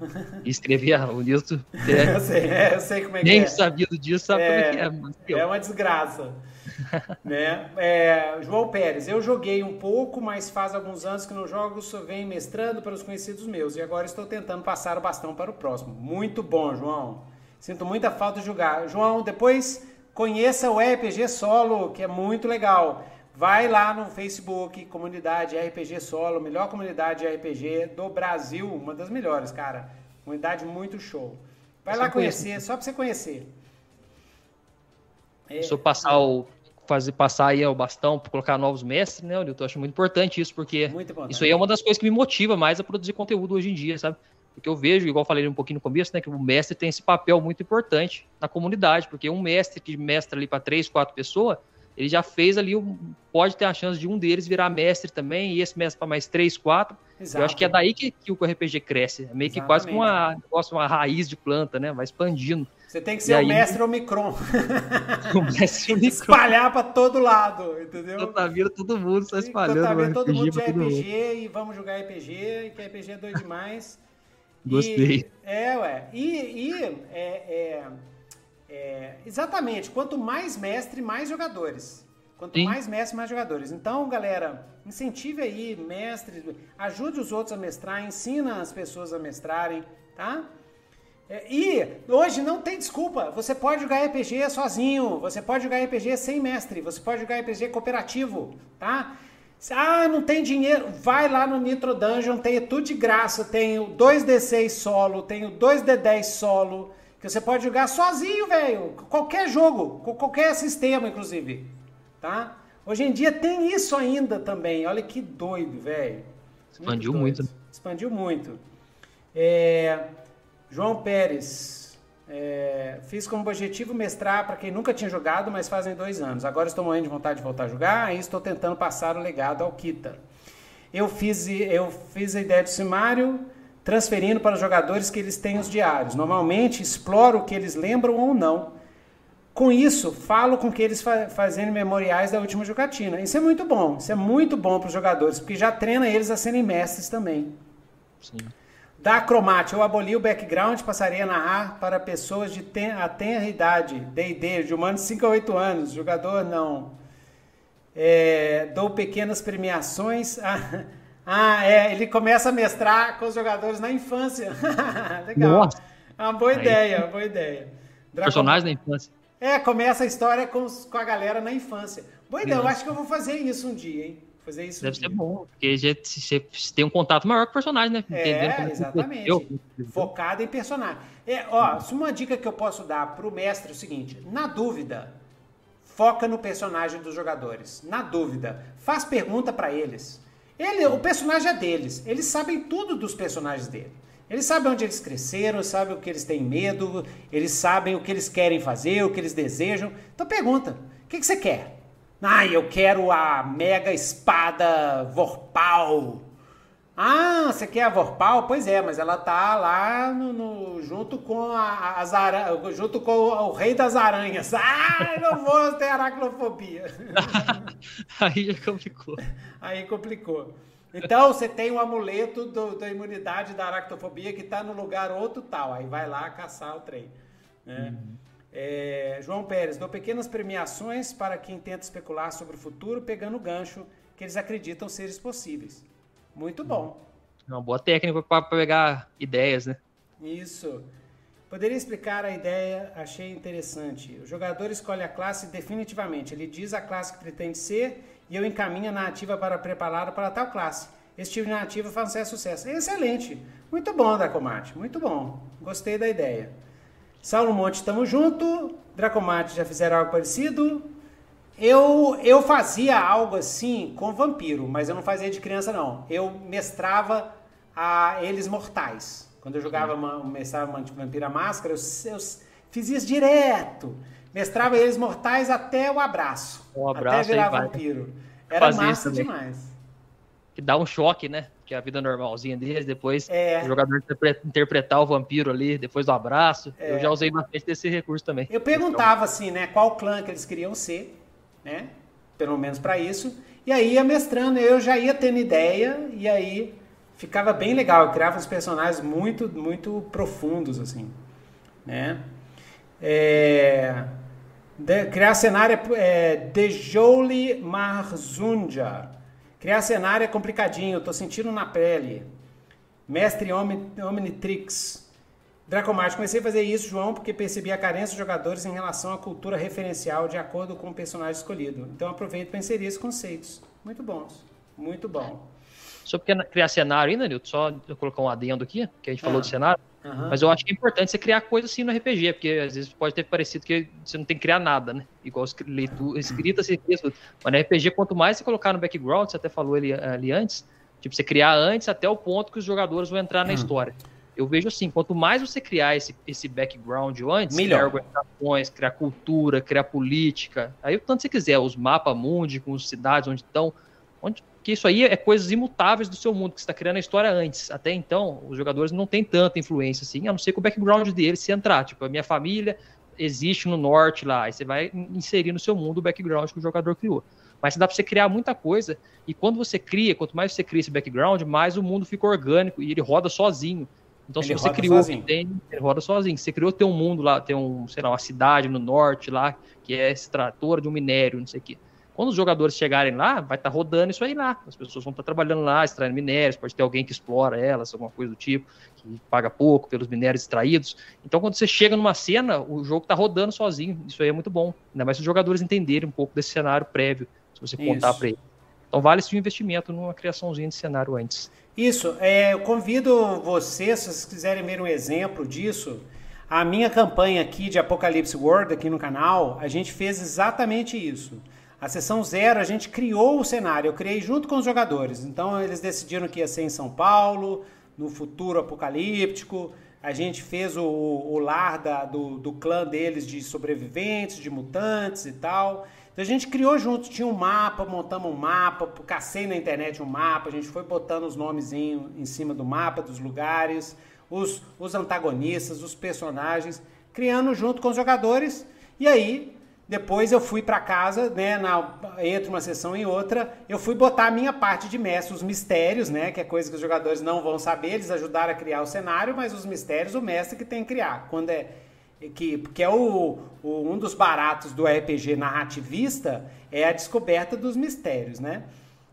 Escrever a, o Nilton. É... eu, sei, é, eu sei como é que Nem é. sabia disso, sabe é, como é que é. É uma desgraça. né? É, João Pérez, eu joguei um pouco, mas faz alguns anos que não jogo, só venho mestrando pelos conhecidos meus e agora estou tentando passar o bastão para o próximo. Muito bom, João. Sinto muita falta de jogar. João, depois conheça o RPG Solo, que é muito legal. Vai lá no Facebook, comunidade RPG Solo, melhor comunidade de RPG do Brasil, uma das melhores, cara. Comunidade muito show. Vai lá conhecer, só para você conhecer. É, Se eu passar o fazer passar aí o bastão para colocar novos mestres, né, Eu acho muito importante isso, porque isso aí é uma das coisas que me motiva mais a produzir conteúdo hoje em dia, sabe? Porque eu vejo, igual eu falei um pouquinho no começo, né, que o mestre tem esse papel muito importante na comunidade, porque um mestre que mestra ali para três, quatro pessoas, ele já fez ali, pode ter a chance de um deles virar mestre também, e esse mestre para mais três, quatro. Exato. Eu acho que é daí que, que o RPG cresce. É meio que quase como uma, uma raiz de planta, né? Vai expandindo. Você tem que ser e o aí... mestre Omicron. o mestre Omicron. Espalhar para todo lado, entendeu? Vendo todo mundo está espalhando. Tá vendo todo mundo de RPG e vamos jogar RPG, e que RPG é doido demais. Gostei. E, é, ué. E, e é, é é, exatamente, quanto mais mestre, mais jogadores. Quanto Sim. mais mestre, mais jogadores. Então, galera, incentive aí, mestre, ajude os outros a mestrar, ensina as pessoas a mestrarem, tá? É, e hoje não tem desculpa. Você pode jogar RPG sozinho, você pode jogar RPG sem mestre, você pode jogar RPG cooperativo, tá? Ah, não tem dinheiro. Vai lá no Nitro Dungeon, tem tudo de graça. Tenho 2D6 solo, tenho 2D10 solo, que você pode jogar sozinho, velho. Qualquer jogo, com qualquer sistema, inclusive. Tá? Hoje em dia tem isso ainda também. Olha que doido, velho. Expandiu muito. muito. Expandiu muito. É... João Pérez. É, fiz como objetivo mestrar para quem nunca tinha jogado, mas fazem dois anos. Agora estou morrendo de vontade de voltar a jogar, e estou tentando passar o legado ao Kita. Eu fiz, eu fiz a ideia do Simário transferindo para os jogadores que eles têm os diários. Normalmente exploro o que eles lembram ou não. Com isso, falo com que eles fa fazendo memoriais da última jogatina. Isso é muito bom. Isso é muito bom para os jogadores, porque já treina eles a serem mestres também. Sim. Da Acromate, eu aboli o background, passaria a narrar para pessoas de ten a tenra idade, D&D, de humanos 5 a 8 anos, jogador não. É, dou pequenas premiações. Ah, ah, é, ele começa a mestrar com os jogadores na infância. Legal. Nossa. É uma boa Aí. ideia, boa ideia. Dracom... Personagens na infância. É, começa a história com, os, com a galera na infância. Boa ideia, eu acho que eu vou fazer isso um dia, hein? fazer isso. Deve ser bom, porque você tem um contato maior com o personagem, né? É, exatamente. Focado em personagem. É, ó, uma dica que eu posso dar pro mestre é o seguinte: na dúvida, foca no personagem dos jogadores. Na dúvida, faz pergunta para eles. Ele, o personagem é deles. Eles sabem tudo dos personagens dele. Eles sabem onde eles cresceram, sabem o que eles têm medo, eles sabem o que eles querem fazer, o que eles desejam. Então pergunta: o que, que você quer? Ah, eu quero a mega espada Vorpal. Ah, você quer a Vorpal? Pois é, mas ela tá lá no, no junto com a, as aranhas, junto com o, o, rei das aranhas. Ah, eu não vou ter aracnofobia. Aí já complicou. Aí complicou. Então você tem o um amuleto do, da imunidade da aracnofobia que está no lugar outro tal. Aí vai lá caçar o trem. Né? Uhum. É, João Pérez, dou pequenas premiações para quem tenta especular sobre o futuro, pegando o gancho que eles acreditam seres possíveis. Muito bom. É uma boa técnica para pegar ideias, né? Isso. Poderia explicar a ideia? Achei interessante. O jogador escolhe a classe definitivamente. Ele diz a classe que pretende ser e eu encaminho a narrativa para prepará-lo para tal classe. Esse tipo de narrativa faz sucesso. sucesso. Excelente. Muito bom, Dacomate. Muito bom. Gostei da ideia. Saulo Monte, estamos junto. Dracomate já fizeram algo parecido. Eu, eu fazia algo assim com vampiro, mas eu não fazia de criança, não. Eu mestrava a eles mortais. Quando eu jogava, mestrava Vampira Máscara, eu, eu fiz isso direto. Mestrava eles mortais até o abraço. O abraço até virar vampiro. Era massa demais. Que dá um choque, né? que é a vida normalzinha deles, depois é. o jogador interpretar o vampiro ali, depois do abraço. É. Eu já usei bastante desse recurso também. Eu perguntava assim, né, qual clã que eles queriam ser, né? Pelo menos para isso. E aí ia mestrando, eu já ia tendo ideia, e aí ficava bem legal. Eu criava uns personagens muito, muito profundos, assim, né? É... De, criar cenário é, de Jolie Marzunja. Criar cenário é complicadinho, tô sentindo na pele. Mestre Omnitrix. Dracomarte, comecei a fazer isso, João, porque percebi a carência dos jogadores em relação à cultura referencial de acordo com o personagem escolhido. Então aproveito para inserir esses conceitos. Muito bons. Muito bom. Sobre criar cenário ainda, Nilton, só eu colocar um adendo aqui, que a gente ah. falou de cenário. Uhum. Mas eu acho que é importante você criar coisa assim no RPG, porque às vezes pode ter parecido que você não tem que criar nada, né? Igual leitura, escrita, você cria tudo. Mas no RPG, quanto mais você colocar no background, você até falou ali, ali antes, tipo, você criar antes até o ponto que os jogadores vão entrar na uhum. história. Eu vejo assim, quanto mais você criar esse, esse background antes, Melhor. criar organizações, criar cultura, criar política, aí o tanto você quiser, os mapas mundi com as cidades onde estão, onde que isso aí é coisas imutáveis do seu mundo, que você está criando a história antes. Até então, os jogadores não têm tanta influência assim, a não ser que o background deles se entrar. Tipo, a minha família existe no norte lá, aí você vai inserir no seu mundo o background que o jogador criou. Mas dá para você criar muita coisa, e quando você cria, quanto mais você cria esse background, mais o mundo fica orgânico e ele roda sozinho. Então, ele se você criou sozinho. tem, ele roda sozinho. Você criou ter um mundo lá, tem um, sei lá, uma cidade no norte lá, que é extratora de um minério, não sei o quê. Quando os jogadores chegarem lá, vai estar tá rodando isso aí lá. As pessoas vão estar tá trabalhando lá, extraindo minérios, pode ter alguém que explora elas, alguma coisa do tipo, que paga pouco pelos minérios extraídos. Então, quando você chega numa cena, o jogo está rodando sozinho. Isso aí é muito bom. Ainda mais se os jogadores entenderem um pouco desse cenário prévio, se você contar para eles. Então vale esse investimento numa criaçãozinha de cenário antes. Isso, é, eu convido vocês, se vocês quiserem ver um exemplo disso, a minha campanha aqui de Apocalipse World, aqui no canal, a gente fez exatamente isso. A sessão zero, a gente criou o cenário, eu criei junto com os jogadores. Então eles decidiram que ia ser em São Paulo, no futuro apocalíptico. A gente fez o, o lar da, do, do clã deles de sobreviventes, de mutantes e tal. Então a gente criou junto, tinha um mapa, montamos um mapa, cacei na internet um mapa, a gente foi botando os nomes em cima do mapa, dos lugares os, os antagonistas, os personagens, criando junto com os jogadores. E aí, depois eu fui para casa, né, na, entre uma sessão e outra, eu fui botar a minha parte de mestre, os mistérios, né, que é coisa que os jogadores não vão saber, eles ajudaram a criar o cenário, mas os mistérios o mestre que tem que criar. Quando é que, que é o, o, um dos baratos do RPG narrativista é a descoberta dos mistérios, né?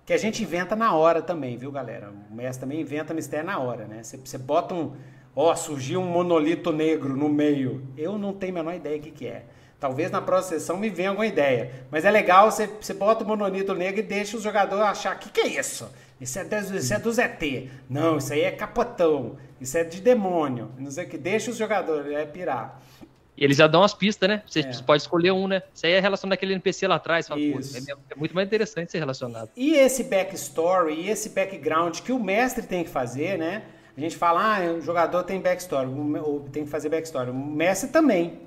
que a gente inventa na hora também, viu, galera? O mestre também inventa mistério na hora, né? Você, bota um. Ó, surgiu um monolito negro no meio. Eu não tenho a menor ideia do que, que é. Talvez na próxima sessão me venha alguma ideia. Mas é legal, você, você bota o monolito negro e deixa o jogador achar: o que, que é isso? Isso é, do, isso é do ZT. Não, isso aí é capotão. Isso é de demônio. Não sei o que. Deixa os jogadores é pirar. E eles já dão as pistas, né? Você é. pode escolher um, né? Isso aí é relacionado àquele NPC lá atrás. Fala, é, é, muito mais interessante ser relacionado. E esse backstory, e esse background que o mestre tem que fazer, né? A gente fala, ah, o jogador tem backstory, ou tem que fazer backstory. O mestre também.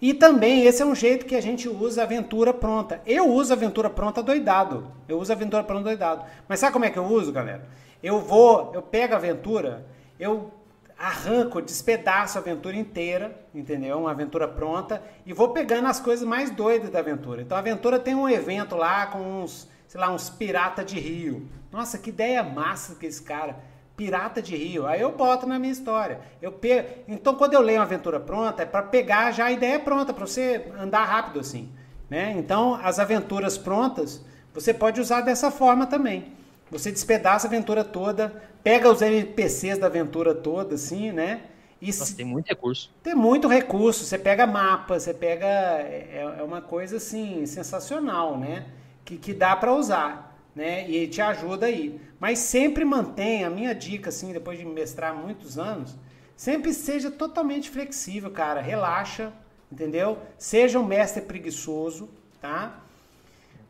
E também esse é um jeito que a gente usa aventura pronta. Eu uso aventura pronta doidado. Eu uso aventura pronta doidado. Mas sabe como é que eu uso, galera? Eu vou, eu pego a aventura, eu arranco, despedaço a aventura inteira, entendeu? Uma aventura pronta e vou pegando as coisas mais doidas da aventura. Então a aventura tem um evento lá com uns, sei lá, uns pirata de rio. Nossa, que ideia massa que esse cara. Pirata de Rio. Aí eu boto na minha história. Eu pego... Então, quando eu leio uma aventura pronta, é para pegar já a ideia pronta, para você andar rápido assim. Né? Então, as aventuras prontas, você pode usar dessa forma também. Você despedaça a aventura toda, pega os NPCs da aventura toda, assim, né? E Nossa, se... tem muito recurso. Tem muito recurso. Você pega mapa, você pega. É, é uma coisa assim, sensacional, né? Que, que dá para usar, né? E te ajuda aí. Mas sempre mantenha, a minha dica, assim, depois de mestrar muitos anos, sempre seja totalmente flexível, cara. Relaxa, entendeu? Seja um mestre preguiçoso, tá?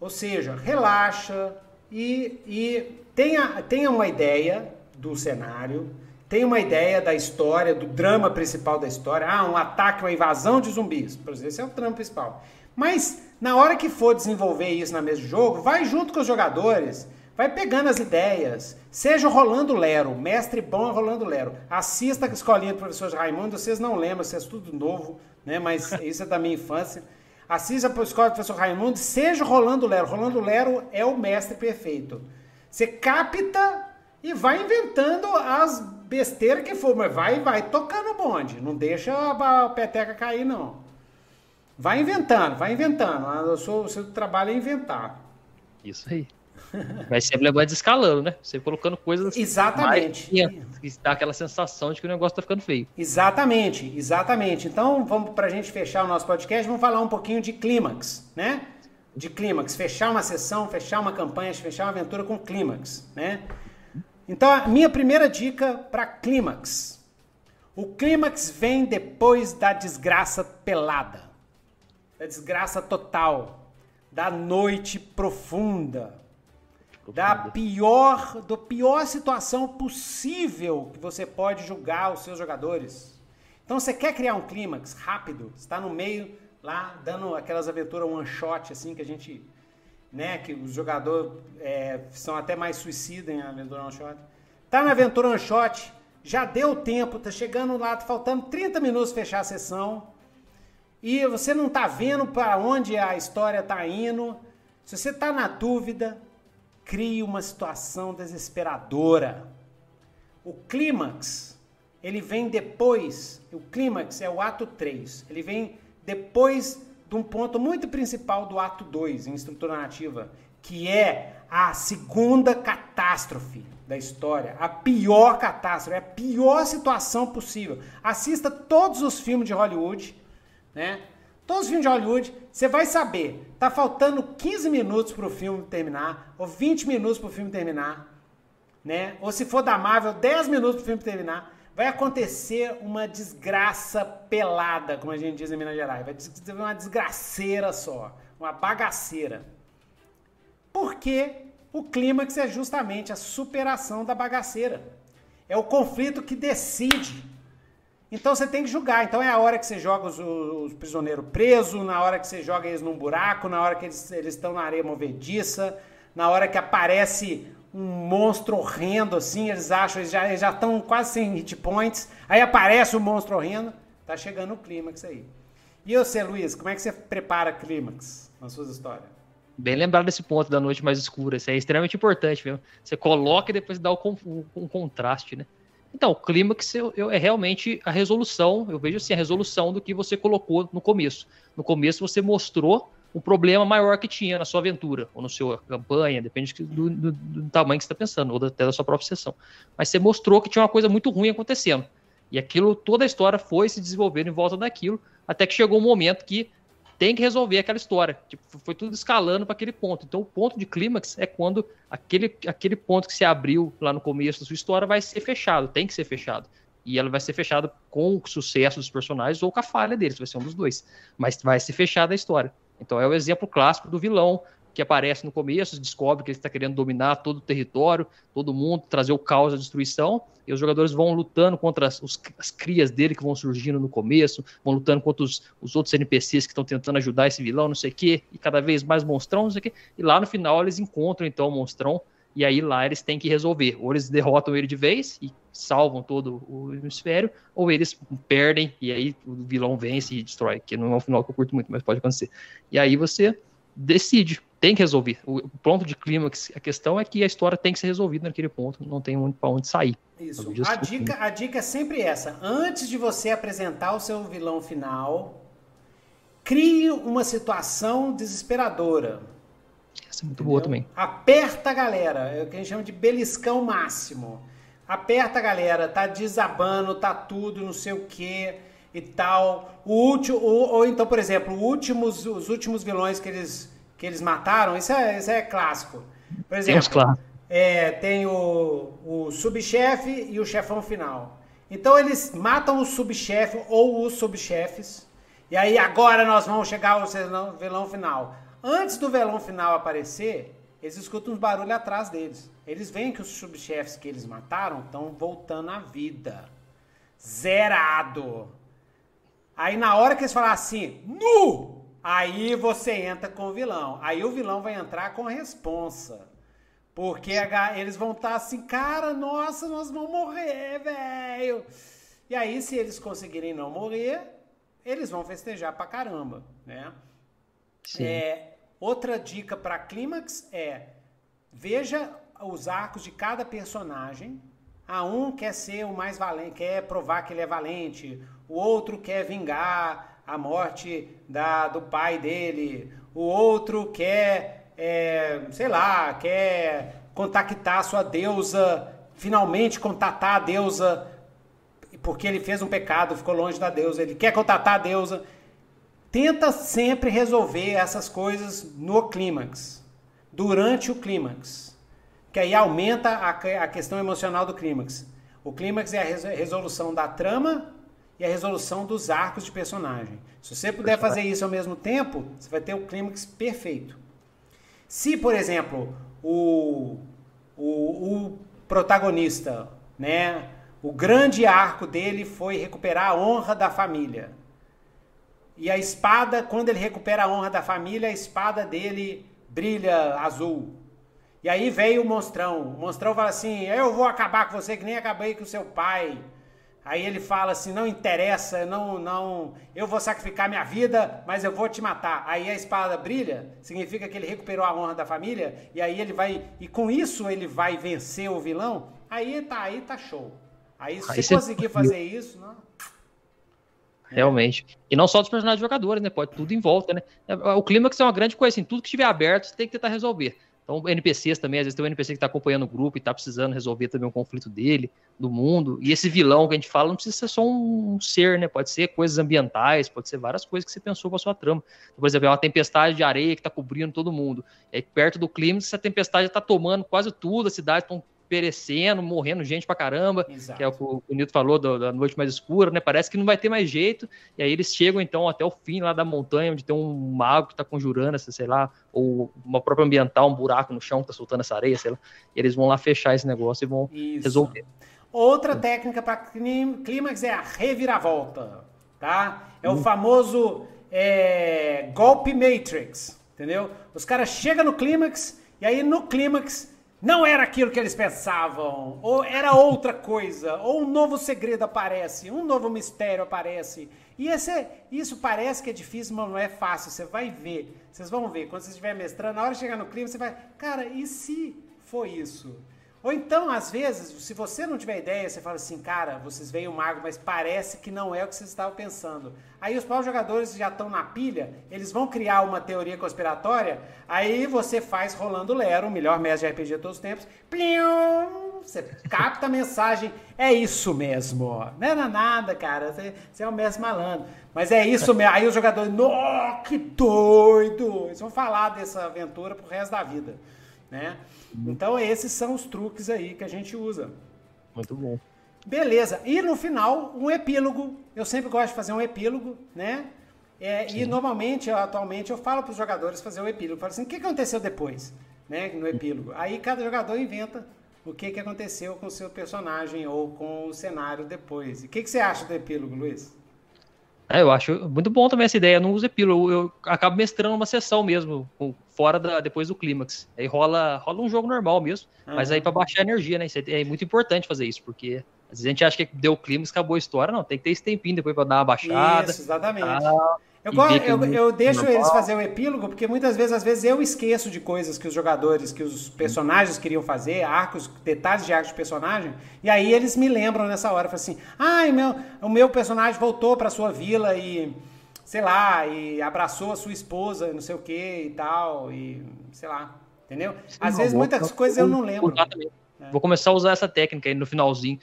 Ou seja, relaxa, e, e tenha, tenha uma ideia do cenário, tenha uma ideia da história, do drama principal da história. Ah, um ataque, uma invasão de zumbis. Por exemplo, esse é o drama principal. Mas na hora que for desenvolver isso na mesa de jogo, vai junto com os jogadores, vai pegando as ideias. Seja o Rolando Lero, mestre bom Rolando Lero. Assista a escolinha do professor Raimundo, vocês não lembram, vocês é tudo novo, né? Mas isso é da minha infância. Assista para o escola do professor Raimundo, seja Rolando Lero. Rolando Lero é o mestre perfeito. Você capta e vai inventando as besteiras que for, mas vai vai tocando o bonde. Não deixa a peteca cair, não. Vai inventando, vai inventando. O seu, o seu trabalho é inventar. Isso aí. Mas sempre vai descalando, né? Você colocando coisas. Exatamente. Que dá aquela sensação de que o negócio tá ficando feio. Exatamente, exatamente. Então, vamos pra gente fechar o nosso podcast, vamos falar um pouquinho de clímax, né? De clímax. Fechar uma sessão, fechar uma campanha, fechar uma aventura com clímax, né? Então, a minha primeira dica para clímax. O clímax vem depois da desgraça pelada, da desgraça total, da noite profunda, da pior, do pior situação possível que você pode julgar os seus jogadores. Então você quer criar um clímax rápido, está no meio lá dando aquelas aventuras one shot assim que a gente, né, que os jogadores é, são até mais suicidas em aventura one shot. Tá na aventura one shot, já deu tempo, tá chegando lá, tá faltando 30 minutos fechar a sessão. E você não tá vendo para onde a história tá indo. Se você tá na dúvida, cria uma situação desesperadora. O clímax, ele vem depois, o clímax é o ato 3, ele vem depois de um ponto muito principal do ato 2 em estrutura narrativa, que é a segunda catástrofe da história, a pior catástrofe, a pior situação possível. Assista todos os filmes de Hollywood, né? Todos os filmes de Hollywood, você vai saber, tá faltando 15 minutos pro filme terminar, ou 20 minutos pro filme terminar, né? Ou se for da Marvel, 10 minutos pro filme terminar. Vai acontecer uma desgraça pelada, como a gente diz em Minas Gerais. Vai ser uma desgraceira só, uma bagaceira. Porque o clímax é justamente a superação da bagaceira. É o conflito que decide. Então você tem que julgar. Então é a hora que você joga os, os prisioneiros presos, na hora que você joga eles num buraco, na hora que eles, estão na areia movediça, na hora que aparece um monstro horrendo assim, eles acham, eles já estão quase sem hit points, aí aparece o um monstro horrendo, tá chegando o clímax aí. E você, Luiz, como é que você prepara clímax nas suas histórias? Bem lembrado desse ponto da noite mais escura, isso é extremamente importante mesmo. Você coloca e depois dá o, um contraste, né? Então, o clímax é realmente a resolução, eu vejo assim, a resolução do que você colocou no começo. No começo você mostrou o problema maior que tinha na sua aventura, ou na sua campanha, depende do, do, do tamanho que você está pensando, ou até da sua própria sessão. Mas você mostrou que tinha uma coisa muito ruim acontecendo. E aquilo, toda a história foi se desenvolvendo em volta daquilo, até que chegou um momento que tem que resolver aquela história. Tipo, foi tudo escalando para aquele ponto. Então, o ponto de clímax é quando aquele, aquele ponto que se abriu lá no começo da sua história vai ser fechado, tem que ser fechado. E ela vai ser fechada com o sucesso dos personagens ou com a falha deles, vai ser um dos dois. Mas vai ser fechada a história. Então, é o exemplo clássico do vilão que aparece no começo, descobre que ele está querendo dominar todo o território, todo mundo, trazer o caos, a destruição, e os jogadores vão lutando contra as, os, as crias dele que vão surgindo no começo, vão lutando contra os, os outros NPCs que estão tentando ajudar esse vilão, não sei o quê, e cada vez mais monstrão, não sei o quê, e lá no final eles encontram então o monstrão, e aí lá eles têm que resolver, ou eles derrotam ele de vez e salvam todo o hemisfério, ou eles perdem e aí o vilão vence e destrói, que não é um final que eu curto muito, mas pode acontecer. E aí você decide tem que resolver. O ponto de clímax, a questão é que a história tem que ser resolvida naquele ponto, não tem para onde sair. Isso. A dica, a dica é sempre essa. Antes de você apresentar o seu vilão final, crie uma situação desesperadora. Essa é muito Entendeu? boa também. Aperta a galera, é o que a gente chama de beliscão máximo. Aperta a galera, tá desabando, tá tudo, não sei o quê e tal. O último, ou, ou então, por exemplo, últimos, os últimos vilões que eles que eles mataram, isso é, isso é clássico. Por exemplo, claro. é, tem o, o subchefe e o chefão final. Então eles matam o subchefe ou os subchefes. E aí agora nós vamos chegar ao vilão final. Antes do vilão final aparecer, eles escutam uns barulhos atrás deles. Eles veem que os subchefes que eles mataram estão voltando à vida. Zerado. Aí na hora que eles falam assim, nu! Aí você entra com o vilão. Aí o vilão vai entrar com a responsa. Porque eles vão estar tá assim, cara, nossa, nós vamos morrer, velho. E aí, se eles conseguirem não morrer, eles vão festejar pra caramba, né? Sim. É, outra dica para clímax é veja os arcos de cada personagem. A um quer ser o mais valente, quer provar que ele é valente. O outro quer vingar a morte da, do pai dele, o outro quer, é, sei lá, quer contactar a sua deusa, finalmente contatar a deusa, porque ele fez um pecado, ficou longe da deusa, ele quer contatar a deusa. Tenta sempre resolver essas coisas no clímax, durante o clímax, que aí aumenta a, a questão emocional do clímax. O clímax é a resolução da trama e a resolução dos arcos de personagem. Se você puder fazer isso ao mesmo tempo, você vai ter o clímax perfeito. Se, por exemplo, o, o, o protagonista, né, o grande arco dele foi recuperar a honra da família. E a espada, quando ele recupera a honra da família, a espada dele brilha azul. E aí veio o monstrão. O monstrão fala assim: Eu vou acabar com você que nem acabei com o seu pai. Aí ele fala assim: não interessa, não, não, eu vou sacrificar minha vida, mas eu vou te matar. Aí a espada brilha, significa que ele recuperou a honra da família, e aí ele vai, e com isso ele vai vencer o vilão. Aí tá, aí tá show. Aí se aí conseguir fazer isso, não. Realmente. E não só dos personagens jogadores, né? Pode tudo em volta, né? O clímax é uma grande coisa, assim, tudo que estiver aberto, você tem que tentar resolver. Então, NPCs também, às vezes tem um NPC que tá acompanhando o grupo e tá precisando resolver também um conflito dele, do mundo. E esse vilão que a gente fala não precisa ser só um ser, né? Pode ser coisas ambientais, pode ser várias coisas que você pensou pra sua trama. Então, por exemplo, é uma tempestade de areia que tá cobrindo todo mundo. É perto do clima, essa tempestade tá tomando quase tudo, a cidade estão perecendo, morrendo gente pra caramba, Exato. que é o que o Nito falou do- da noite mais escura, né? Parece que não vai ter mais jeito. E aí eles chegam então até o fim lá da montanha, onde tem um mago que tá conjurando essa, sei lá, ou uma própria ambiental, um buraco no chão que tá soltando essa areia, sei lá. E eles vão lá fechar esse negócio e vão Isso. resolver. Outra técnica para clímax é a reviravolta, tá? É o Hum. famoso é, golpe Matrix, entendeu? Os caras chegam no clímax e aí no clímax não era aquilo que eles pensavam, ou era outra coisa, ou um novo segredo aparece, um novo mistério aparece. E esse, isso parece que é difícil, mas não é fácil. Você vai ver, vocês vão ver. Quando você estiver mestrando, na hora de chegar no clima, você vai, cara, e se foi isso? Ou então, às vezes, se você não tiver ideia, você fala assim, cara, vocês veem o mago, mas parece que não é o que vocês estavam pensando. Aí os próprios jogadores já estão na pilha, eles vão criar uma teoria conspiratória, aí você faz rolando Lero, o melhor mestre de RPG de todos os tempos, plium, você capta a mensagem, é isso mesmo. Não era nada, cara, você, você é um mestre malandro. Mas é isso mesmo. Aí os jogadores, nó, que doido! Eles vão falar dessa aventura pro resto da vida, né? Então esses são os truques aí que a gente usa. Muito bom. Beleza. E no final, um epílogo. Eu sempre gosto de fazer um epílogo, né? É, e normalmente, eu, atualmente, eu falo para os jogadores fazer o epílogo. Eu falo assim, o que aconteceu depois, né? No epílogo. Aí cada jogador inventa o que, que aconteceu com o seu personagem ou com o cenário depois. E o que, que você acha do epílogo, Luiz? É, eu acho muito bom também essa ideia. Eu não uso epílogo, eu, eu acabo mestrando uma sessão mesmo, fora da, depois do clímax. Aí rola, rola um jogo normal mesmo, mas Aham. aí para baixar a energia, né? É, é muito importante fazer isso, porque às vezes a gente acha que deu o clímax, acabou a história. Não, tem que ter esse tempinho depois para dar uma baixada. Isso, exatamente. Ah, Eu, eu, eu deixo eles fazer o epílogo, porque muitas vezes, às vezes, eu esqueço de coisas que os jogadores, que os personagens queriam fazer, arcos, detalhes de arcos de personagem, e aí eles me lembram nessa hora, falam assim, ai, meu, o meu personagem voltou pra sua vila e, sei lá, e abraçou a sua esposa, não sei o que e tal, e sei lá, entendeu? Às vezes vou- muitas coisas eu não lembro. também. Vou começar a usar essa técnica aí no finalzinho.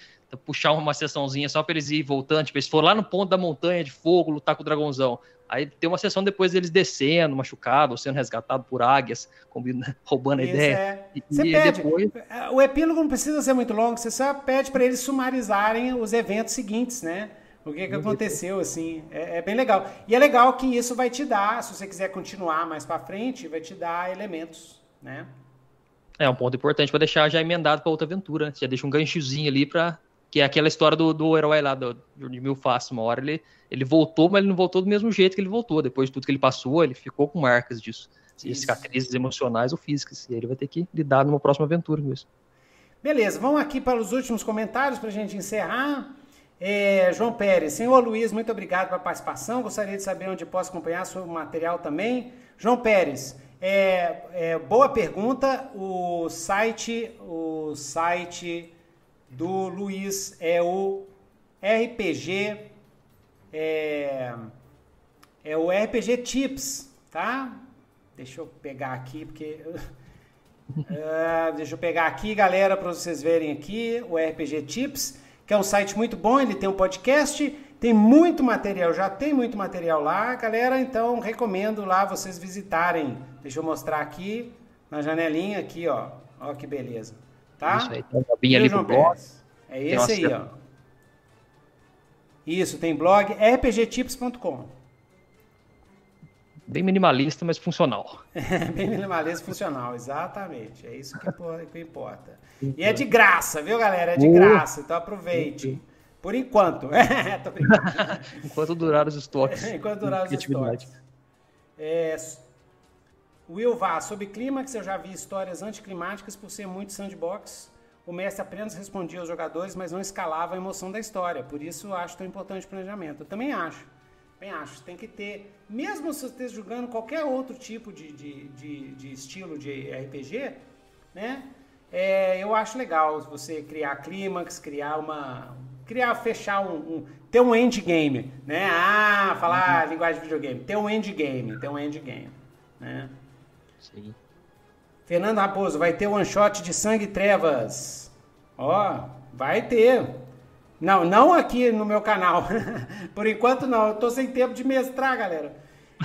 Puxar uma sessãozinha só pra eles ir voltando. Tipo, eles foram lá no ponto da montanha de fogo, lutar com o dragãozão. Aí tem uma sessão depois deles descendo, machucado, ou sendo resgatado por águias, roubando a Isso ideia. é. E- Você e pede. depois- O epílogo não precisa ser muito longo, você só pede para eles sumarizarem os eventos seguintes, né? O que, que aconteceu, assim. É, é bem legal. E é legal que isso vai te dar, se você quiser continuar mais para frente, vai te dar elementos, né? É um ponto importante pra deixar já emendado pra outra aventura. né? Já deixa um ganchozinho ali pra. Que é aquela história do, do herói lá, do, de Milfast. Uma hora ele, ele voltou, mas ele não voltou do mesmo jeito que ele voltou. Depois de tudo que ele passou, ele ficou com marcas disso. Isso. Cicatrizes emocionais ou físicas. E aí ele vai ter que lidar numa próxima aventura com isso. Beleza, vamos aqui para os últimos comentários para a gente encerrar. É, João Pérez, senhor Luiz, muito obrigado pela participação. Gostaria de saber onde posso acompanhar seu material também. João Pérez, é, é, boa pergunta. O site, o site do Luiz é o RPG, é, é o RPG Tips, tá? Deixa eu pegar aqui porque ah, deixa eu pegar aqui, galera, para vocês verem aqui o RPG Tips, que é um site muito bom. Ele tem um podcast, tem muito material, já tem muito material lá, galera. Então recomendo lá vocês visitarem. Deixa eu mostrar aqui na janelinha aqui, ó. Ó que beleza, tá? Isso aí, tem uma abinha ali pro blog. É esse aí, ó. Isso, tem blog rpgtips.com. Bem minimalista, mas funcional. Bem minimalista funcional, exatamente. É isso que, que importa. E é de graça, viu, galera? É de Uh. graça, então aproveite. Por enquanto. É. Enquanto durar os estoques. Enquanto durar os estoques. É, Will Vaz, sobre clímax, eu já vi histórias anticlimáticas por ser muito sandbox. O mestre apenas respondia aos jogadores, mas não escalava a emoção da história. Por isso, eu acho tão importante o planejamento. Eu também acho. Também acho. Tem que ter, mesmo se você esteja jogando qualquer outro tipo de, de, de, de estilo de RPG, né? É, eu acho legal você criar clímax, criar uma. Criar, fechar um, um- ter um endgame, né? Ah, falar linguagem de videogame. Ter um endgame, ter um endgame, né? Fernando Raposo, vai ter one shot de Sangue e Trevas. Ó, vai ter. Não, não aqui no meu canal. Por enquanto não, eu tô sem tempo de mestrar, galera.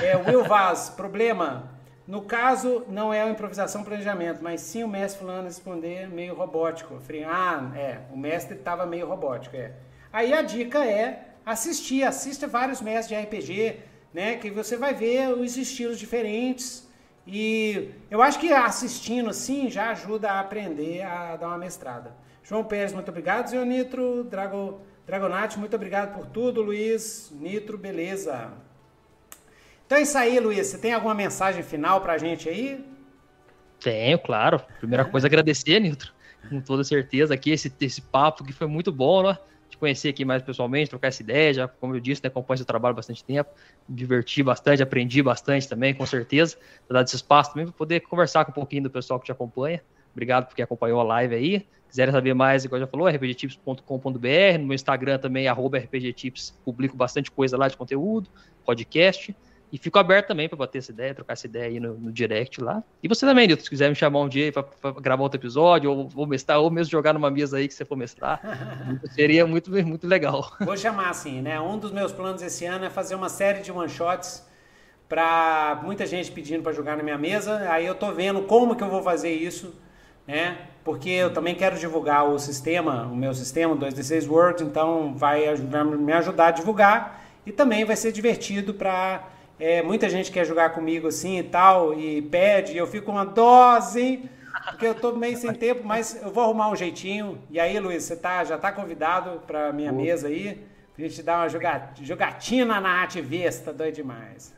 É, Will Vaz, problema. No caso, não é a improvisação planejamento, mas sim o mestre fulano responder meio robótico. Eu falei, ah, é, o mestre estava meio robótico, é. Aí a dica é assistir, assista vários mestres de RPG, né, que você vai ver os estilos diferentes e eu acho que assistindo assim já ajuda a aprender a dar uma mestrada. João Pérez, muito obrigado. Zé Nitro, Drago, Dragonati, muito obrigado por tudo. Luiz, Nitro, beleza. Então é isso aí, Luiz. Você tem alguma mensagem final pra gente aí? Tenho, claro. Primeira coisa, agradecer, Nitro, com toda certeza, aqui esse, esse papo que foi muito bom, né? Te conhecer aqui mais pessoalmente, trocar essa ideia, já, como eu disse, né, acompanho seu trabalho bastante tempo, diverti bastante, aprendi bastante também, com certeza. Ter dado esse espaço também para poder conversar com um pouquinho do pessoal que te acompanha. Obrigado por quem acompanhou a live aí. Quiserem saber mais, igual já falou, rpgtips.com.br, no meu Instagram também, arroba rpgtips, publico bastante coisa lá de conteúdo, podcast. E fico aberto também para bater essa ideia, trocar essa ideia aí no, no direct lá. E você também, Nilton, se quiser me chamar um dia para gravar outro episódio, ou, ou mestrar, ou mesmo jogar numa mesa aí que você for mestrar, seria muito, muito legal. Vou chamar assim, né? Um dos meus planos esse ano é fazer uma série de one-shots para muita gente pedindo para jogar na minha mesa. Aí eu tô vendo como que eu vou fazer isso, né? Porque eu também quero divulgar o sistema, o meu sistema, 2D6 World, então vai, vai me ajudar a divulgar e também vai ser divertido para é, muita gente quer jogar comigo assim e tal, e pede, e eu fico uma dose, porque eu tô meio sem tempo, mas eu vou arrumar um jeitinho. E aí, Luiz, você tá, já tá convidado para minha mesa aí, pra gente dar uma jogatina na ativista, doido demais.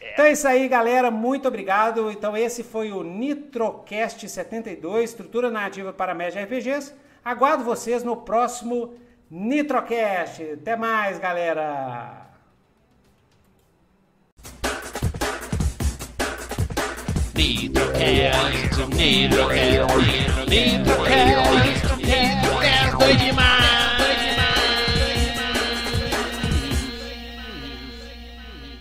É. Então é isso aí, galera. Muito obrigado. Então, esse foi o Nitrocast 72, estrutura narrativa para média RPGs. Aguardo vocês no próximo Nitrocast. Até mais, galera! Nitrocast, Nitrocast, Nitrocast, Nitrocast, doido demais!